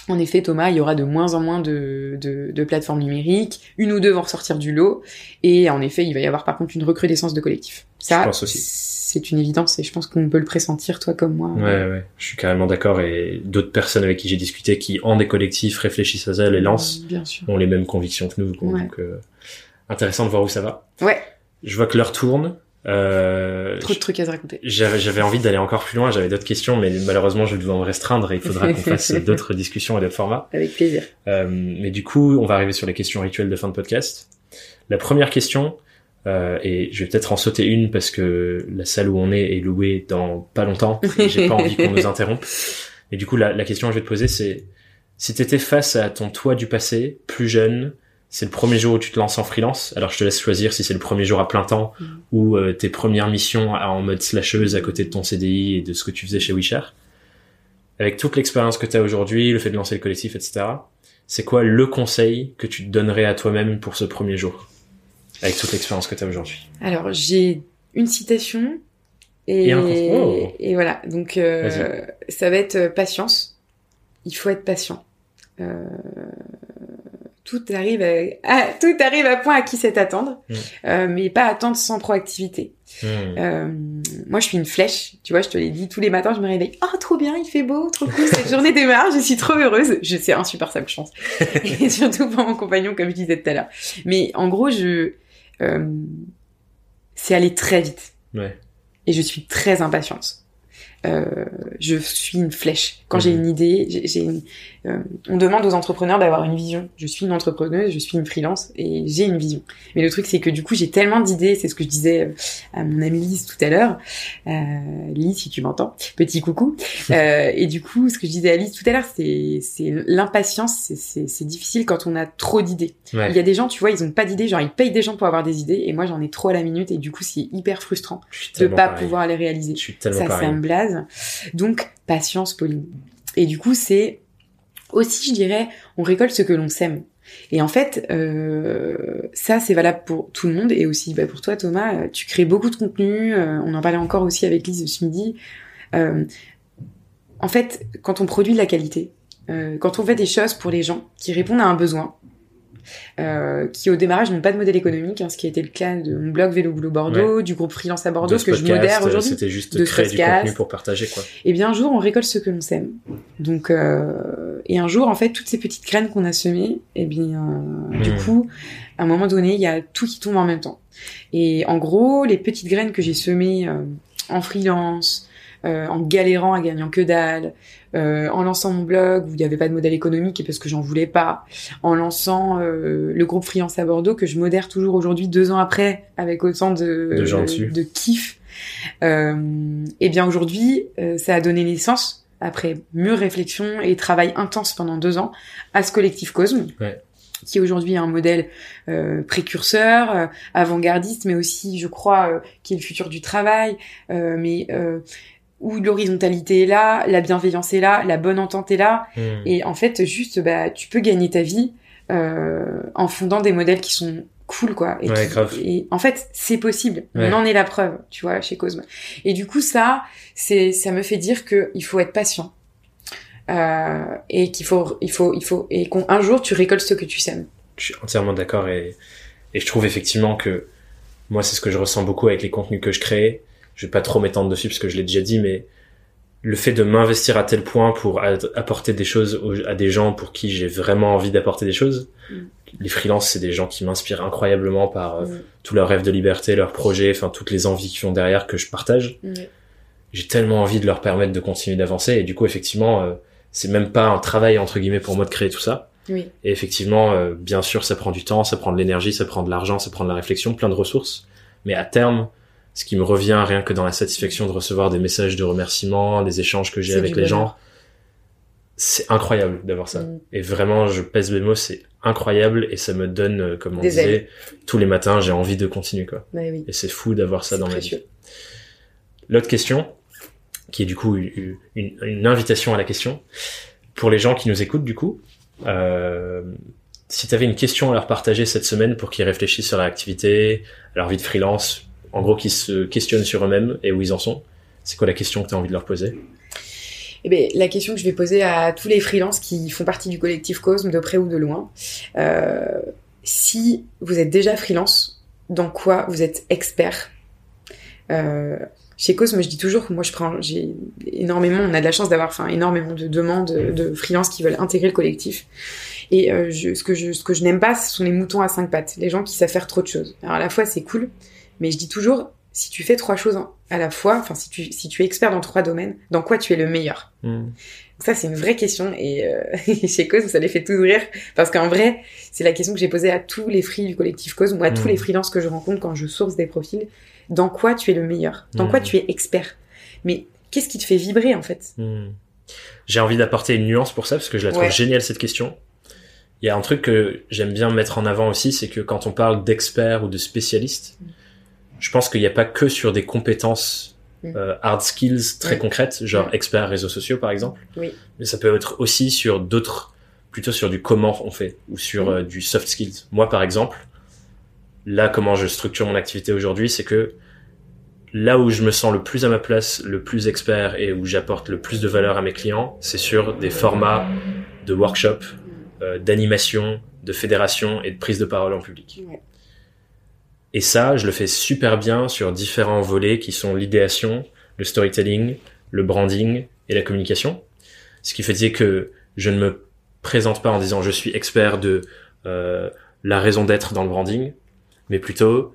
en effet, Thomas, il y aura de moins en moins de, de, de, plateformes numériques. Une ou deux vont ressortir du lot. Et en effet, il va y avoir par contre une recrudescence de collectifs. Ça, c'est une évidence et je pense qu'on peut le pressentir, toi comme moi. Ouais, ouais. Je suis carrément d'accord. Et d'autres personnes avec qui j'ai discuté qui, en des collectifs, réfléchissent à ça, les lancent, ont les mêmes convictions que nous. Donc, euh, intéressant de voir où ça va. Ouais. Je vois que l'heure tourne. Euh, Trop de trucs à te raconter. J'avais envie d'aller encore plus loin, j'avais d'autres questions, mais malheureusement je vais devoir me restreindre et il faudra qu'on fasse d'autres discussions et d'autres formats. Avec plaisir. Euh, mais du coup, on va arriver sur les questions rituelles de fin de podcast. La première question, euh, et je vais peut-être en sauter une parce que la salle où on est est louée dans pas longtemps, j'ai pas envie qu'on nous interrompe. Et du coup, la, la question que je vais te poser, c'est si t'étais face à ton toi du passé, plus jeune, c'est le premier jour où tu te lances en freelance. Alors je te laisse choisir si c'est le premier jour à plein temps mm. ou euh, tes premières missions en mode slasheuse à côté de ton CDI et de ce que tu faisais chez WeShare. Avec toute l'expérience que tu as aujourd'hui, le fait de lancer le collectif, etc. C'est quoi le conseil que tu te donnerais à toi-même pour ce premier jour? Avec toute l'expérience que tu as aujourd'hui. Alors j'ai une citation et, oh. et, voilà. Donc euh, ça va être euh, patience. Il faut être patient. Euh, tout arrive à, tout arrive à point à qui sait attendre, mm. euh, mais pas attendre sans proactivité. Mm. Euh, moi, je suis une flèche, tu vois, je te l'ai dit, tous les matins, je me réveille, oh, trop bien, il fait beau, trop cool, cette journée démarre, je suis trop heureuse. Je sais, insupportable chance. Et surtout pour mon compagnon, comme je disais tout à l'heure. Mais en gros, je, euh, c'est aller très vite. Ouais. Et je suis très impatiente. Euh, je suis une flèche. Quand j'ai mm. une idée, j'ai une, euh, on demande aux entrepreneurs d'avoir une vision. Je suis une entrepreneuse, je suis une freelance et j'ai une vision. Mais le truc, c'est que du coup, j'ai tellement d'idées. C'est ce que je disais euh, à mon amie Lise tout à l'heure. Euh, Lise, si tu m'entends, petit coucou. Euh, et du coup, ce que je disais à Lise tout à l'heure, c'est l'impatience. C'est difficile quand on a trop d'idées. Il y a des gens, tu vois, ils ont pas d'idées. Genre, ils payent des gens pour avoir des idées. Et moi, j'en ai trop à la minute. Et du coup, c'est hyper frustrant de pas pouvoir les réaliser. Ça, c'est un blaze. Donc, patience, Pauline. Et du coup, c'est aussi, je dirais, on récolte ce que l'on sème. Et en fait, euh, ça c'est valable pour tout le monde et aussi bah, pour toi Thomas. Euh, tu crées beaucoup de contenu. Euh, on en parlait encore aussi avec Lise ce midi. en fait, quand on produit de la qualité, quand on fait des choses pour les gens qui répondent à un besoin, euh, qui au démarrage n'ont pas de modèle économique, hein, ce qui a été le cas de mon blog Vélo Boulot Bordeaux, du groupe Freelance à Bordeaux, ce que je modère euh, aujourd'hui. C'était juste de créer du contenu pour partager, quoi. Et bien un jour, on récolte ce que l'on sème. Donc, euh, et un jour, en fait, toutes ces petites graines qu'on a semées, et eh bien, du hmm. coup, à un moment donné, il y a tout qui tombe en même temps. Et en gros, les petites graines que j'ai semées en freelance, en galérant, à gagnant que dalle, euh, en lançant mon blog où il n'y avait pas de modèle économique et parce que j'en voulais pas, en lançant euh, le groupe Freelance à Bordeaux que je modère toujours aujourd'hui deux ans après avec autant de, de, kiff. Euh, et bien aujourd'hui, euh, ça a donné naissance après mûre réflexion et travail intense pendant deux ans à ce collectif Cosme. Ouais qui aujourd'hui est un modèle euh, précurseur, avant-gardiste, mais aussi, je crois, qui est le futur du travail, mais où l'horizontalité est là, la bienveillance est là, la bonne entente est là. Hmm. Et en fait, juste, bah, tu peux gagner ta vie euh, en fondant des modèles qui sont cool, quoi. Et, et en fait, c'est possible. On en est la preuve, tu vois, chez Cosme. Et du coup, ça, c'est, ça me fait dire que il faut être patient. Euh, et qu'il faut, il faut, il faut, et qu'un jour, tu récoltes ce que tu sèmes. Je suis entièrement d'accord et, et je trouve effectivement que moi, c'est ce que je ressens beaucoup avec les contenus que je crée je vais pas trop m'étendre dessus parce que je l'ai déjà dit, mais le fait de m'investir à tel point pour apporter des choses à des gens pour qui j'ai vraiment envie d'apporter des choses. Mm. Les freelances, c'est des gens qui m'inspirent incroyablement par euh, mm. tous leurs rêves de liberté, leurs projets, enfin toutes les envies qu'ils ont derrière que je partage. Mm. J'ai tellement envie de leur permettre de continuer d'avancer et du coup, effectivement, euh, c'est même pas un travail entre guillemets pour moi de créer tout ça. Oui. Et effectivement, euh, bien sûr, ça prend du temps, ça prend de l'énergie, ça prend de l'argent, ça prend de la réflexion, plein de ressources. Mais à terme, ce qui me revient rien que dans la satisfaction de recevoir des messages de remerciements, les échanges que j'ai avec les gens. C'est incroyable d'avoir ça. Mm. Et vraiment, je pèse mes mots, c'est incroyable et ça me donne, euh, comme on disait, tous les matins, j'ai envie de continuer, quoi. Bah oui. Et c'est fou d'avoir ça dans ma vie. L'autre question, qui est du coup une, une, invitation à la question, pour les gens qui nous écoutent, du coup, euh, si tu avais une question à leur partager cette semaine pour qu'ils réfléchissent sur leur activité, leur vie de freelance, en gros, qui se questionnent sur eux-mêmes et où ils en sont. C'est quoi la question que tu as envie de leur poser? Eh bien, la question que je vais poser à tous les freelances qui font partie du collectif Cosme, de près ou de loin, euh, si vous êtes déjà freelance, dans quoi vous êtes expert? Euh, Chez Cosme, je dis toujours moi, je prends, j'ai énormément, on a de la chance d'avoir, enfin, énormément de demandes de freelance qui veulent intégrer le collectif. Et euh, ce que je, ce que je n'aime pas, ce sont les moutons à cinq pattes, les gens qui savent faire trop de choses. Alors à la fois, c'est cool, mais je dis toujours, si tu fais trois choses à la fois, enfin si tu si tu es expert dans trois domaines, dans quoi tu es le meilleur Hmm. Ça c'est une vraie question et euh, chez Cause ça les fait tous rire parce qu'en vrai c'est la question que j'ai posée à tous les free du collectif Cause ou à tous Hmm. les freelances que je rencontre quand je source des profils. Dans quoi tu es le meilleur? Dans Hmm. quoi tu es expert? Mais qu'est-ce qui te fait vibrer en fait? Hmm. J'ai envie d'apporter une nuance pour ça parce que je la trouve Ouais. géniale cette question. Il y a un truc que j'aime bien mettre en avant aussi, c'est que quand on parle d'expert ou de spécialiste. Je pense qu'il n'y a pas que sur des compétences Mm. euh, hard skills très Mm. concrètes, genre Mm. expert réseaux sociaux par exemple, Oui. mais ça peut être aussi sur d'autres, plutôt sur du comment on fait ou sur euh, du soft skills. Moi par exemple, là comment je structure mon activité aujourd'hui, c'est que là où je me sens le plus à ma place, le plus expert et où j'apporte le plus de valeur à mes clients, c'est sur des formats de workshop, euh, d'animation, de fédération et de prise de parole en public. Et ça, je le fais super bien sur différents volets qui sont l'idéation, le storytelling, le branding et la communication. Ce qui faisait que je ne me présente pas en disant je suis expert de euh, la raison d'être dans le branding, mais plutôt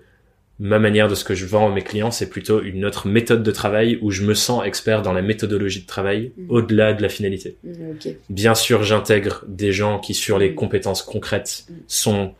ma manière de ce que je vends à mes clients, c'est plutôt une autre méthode de travail où je me sens expert dans la méthodologie de travail Mhm. au-delà de la finalité. Mm, Ok. Bien sûr, j'intègre des gens qui, sur les Mm. compétences concrètes, sont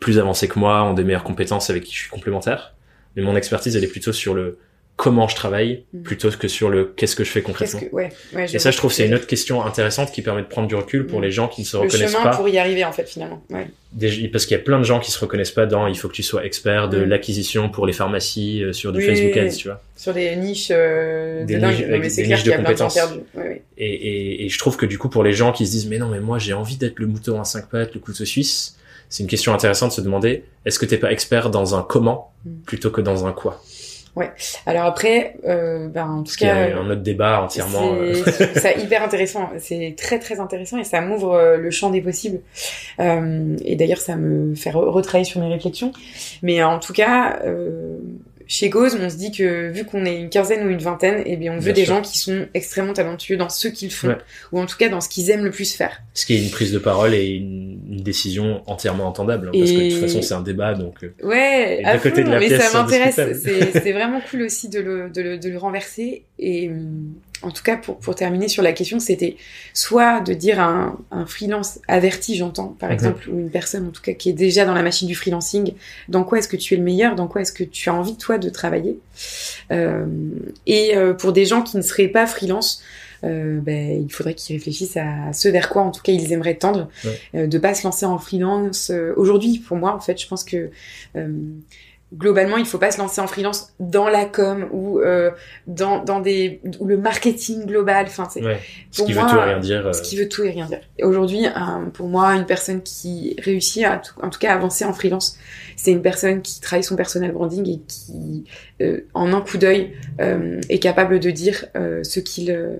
plus avancés que moi, ont des meilleures compétences avec qui je suis complémentaire. Mais mon expertise, elle est plutôt sur le comment je travaille, Mm. plutôt que sur le qu'est-ce que je fais concrètement. que ouais, ouais Et ça, je trouve, c'est une autre question intéressante qui permet de prendre du recul pour Mm. les gens qui ne se le reconnaissent chemin pas. pour y arriver en fait finalement. Ouais. Des- parce qu'il y a plein de gens qui se reconnaissent pas dans il faut que tu sois expert de Mm. l'acquisition pour les pharmacies euh, sur du Oui, Facebook Ads, oui. tu vois. Sur des niches euh, Des de niches- Non, mais c'est clair qu'il y a de plein de ouais. Et, et, et je trouve que du coup, pour les gens qui se disent, mais non, mais moi, j'ai envie d'être le mouton à cinq pattes, le couteau suisse, c'est une question intéressante de se demander, est-ce que t'es pas expert dans un comment Mm. plutôt que dans un quoi? Alors après, euh, ben, en tout Parce qu'il y a cas, un autre débat entièrement. euh, c'est c'est hyper intéressant. C'est très très intéressant et ça m'ouvre euh, le champ des possibles. Euh, et d'ailleurs, ça me fait re- retravailler sur mes réflexions. Mais en tout cas, euh, chez Gauze, on se dit que vu qu'on est une quinzaine ou une vingtaine, eh bien, on veut Bien des sûr. gens qui sont extrêmement talentueux dans ce qu'ils font, Ouais. ou en tout cas dans ce qu'ils aiment le plus faire. ce qui est une prise de parole et une, une décision entièrement entendable, hein, parce que de toute façon, c'est un débat, donc. euh, Ouais, à fond, de la mais pièce ça m'intéresse. C'est vraiment cool aussi de le, de le, de le renverser. Et hum, en tout cas, pour, pour terminer sur la question, c'était soit de dire à un, un freelance averti, j'entends, par exemple, ou une personne en tout cas qui est déjà dans la machine du freelancing, dans quoi est-ce que tu es le meilleur, dans quoi est-ce que tu as envie, toi, de travailler? Euh, et euh, pour des gens qui ne seraient pas freelance, euh, ben, il faudrait qu'ils réfléchissent à ce vers quoi, en tout cas, ils aimeraient tendre, Ouais. euh, de pas se lancer en freelance. Euh, Aujourd'hui, pour moi, en fait, je pense que euh, globalement, il faut pas se lancer en freelance dans la com ou euh, dans, dans des ou le marketing global. Enfin, c'est ouais. Ce qui moi, veut tout et rien dire. euh, ce qui veut tout et rien dire. Aujourd'hui, euh, pour moi, une personne qui réussit à, tout- en tout cas, à avancer en freelance, c'est une personne qui travaille son personal branding et qui, euh, en un coup d'œil, euh, est capable de dire euh, ce qu'il euh,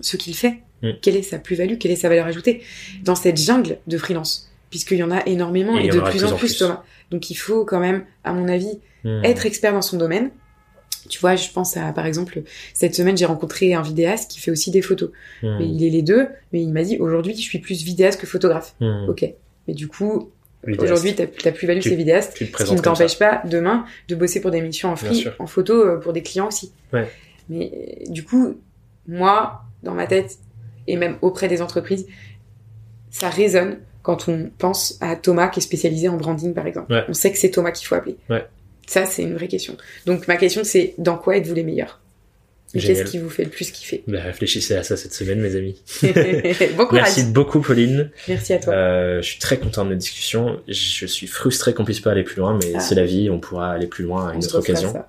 ce qu'il fait, Mm. quelle est sa plus-value, quelle est sa valeur ajoutée? Dans cette jungle de freelance, puisqu'il y en a énormément Et en de plus en plus, Thomas. Donc il faut quand même, à mon avis, hmm. être expert dans son domaine. Tu vois, je pense à, par exemple, cette semaine, j'ai rencontré un vidéaste qui fait aussi des photos. Hmm. Mais il est les deux, mais il m'a dit aujourd'hui je suis plus vidéaste que photographe. Hmm. Ok. Mais du coup, aujourd'hui ta, ta plus-value Tu- c'est vidéaste, tu te ce qui ne t'empêche pas demain de bosser pour des missions en free, en photo euh, pour des clients aussi. Ouais. Mais euh, du coup, moi, dans ma tête et même auprès des entreprises, ça résonne quand on pense à Thomas qui est spécialisé en branding par exemple. Ouais. On sait que c'est Thomas qu'il faut appeler. Ouais. Ça, c'est une vraie question. Donc ma question c'est dans quoi êtes-vous les meilleurs? Qu'est-ce qui vous fait le plus kiffer? Bah, réfléchissez à ça cette semaine, mes amis. Bon. Merci beaucoup, Pauline. Merci à toi. Euh, je suis très content de notre discussion. Je suis frustré qu'on puisse pas aller plus loin, mais Ah. c'est la vie. On pourra aller plus loin à On une autre occasion. ça.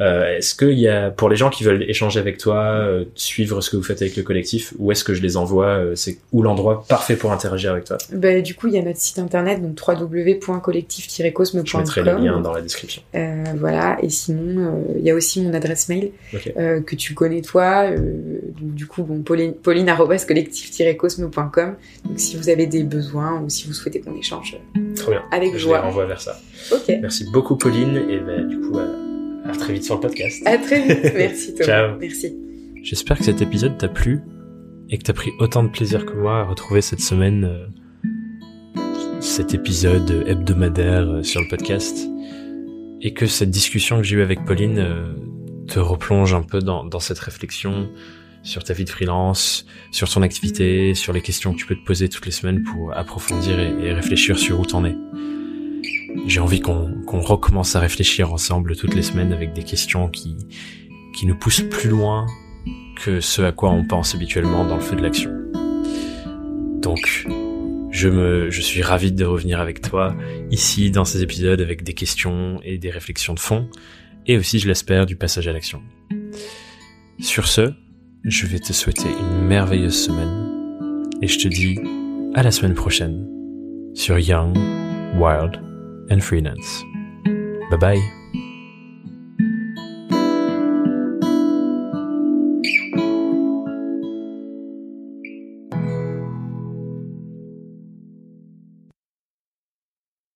Euh, est-ce qu'il y a, pour les gens qui veulent échanger avec toi, euh, suivre ce que vous faites avec le collectif, où est-ce que je les envoie euh, C'est où l'endroit parfait pour interagir avec toi? Bah, Du coup, il y a notre site internet, donc www.collectif-cosme.com. Je mettrai les liens dans la description. Voilà, et sinon, il y a aussi mon adresse mail que tu connais toi. donc, du coup, bon, pauline, pauline-collectif-cosme.com. Donc si vous avez des besoins ou si vous souhaitez qu'on échange, Trop bien. avec je joie. les renvoie vers ça. Ok. Merci beaucoup Pauline et ben, du coup à, très vite sur le podcast. À très vite. Merci Thomas. Ciao. Merci. J'espère que cet épisode t'a plu et que t'as pris autant de plaisir que moi à retrouver cette semaine euh, cet épisode hebdomadaire euh, sur le podcast et que cette discussion que j'ai eue avec Pauline euh, te replonge un peu dans, dans cette réflexion sur ta vie de freelance, sur ton activité, sur les questions que tu peux te poser toutes les semaines pour approfondir et, et réfléchir sur où t'en es. J'ai envie qu'on qu'on recommence à réfléchir ensemble toutes les semaines avec des questions qui, qui nous poussent plus loin que ce à quoi on pense habituellement dans le feu de l'action. Donc, je me, je suis ravi de revenir avec toi ici dans ces épisodes avec des questions et des réflexions de fond, et aussi, je l'espère, du passage à l'action. Sur ce, je vais te souhaiter une merveilleuse semaine, et je te dis à la semaine prochaine sur Young, Wild and Freelance. Bye bye.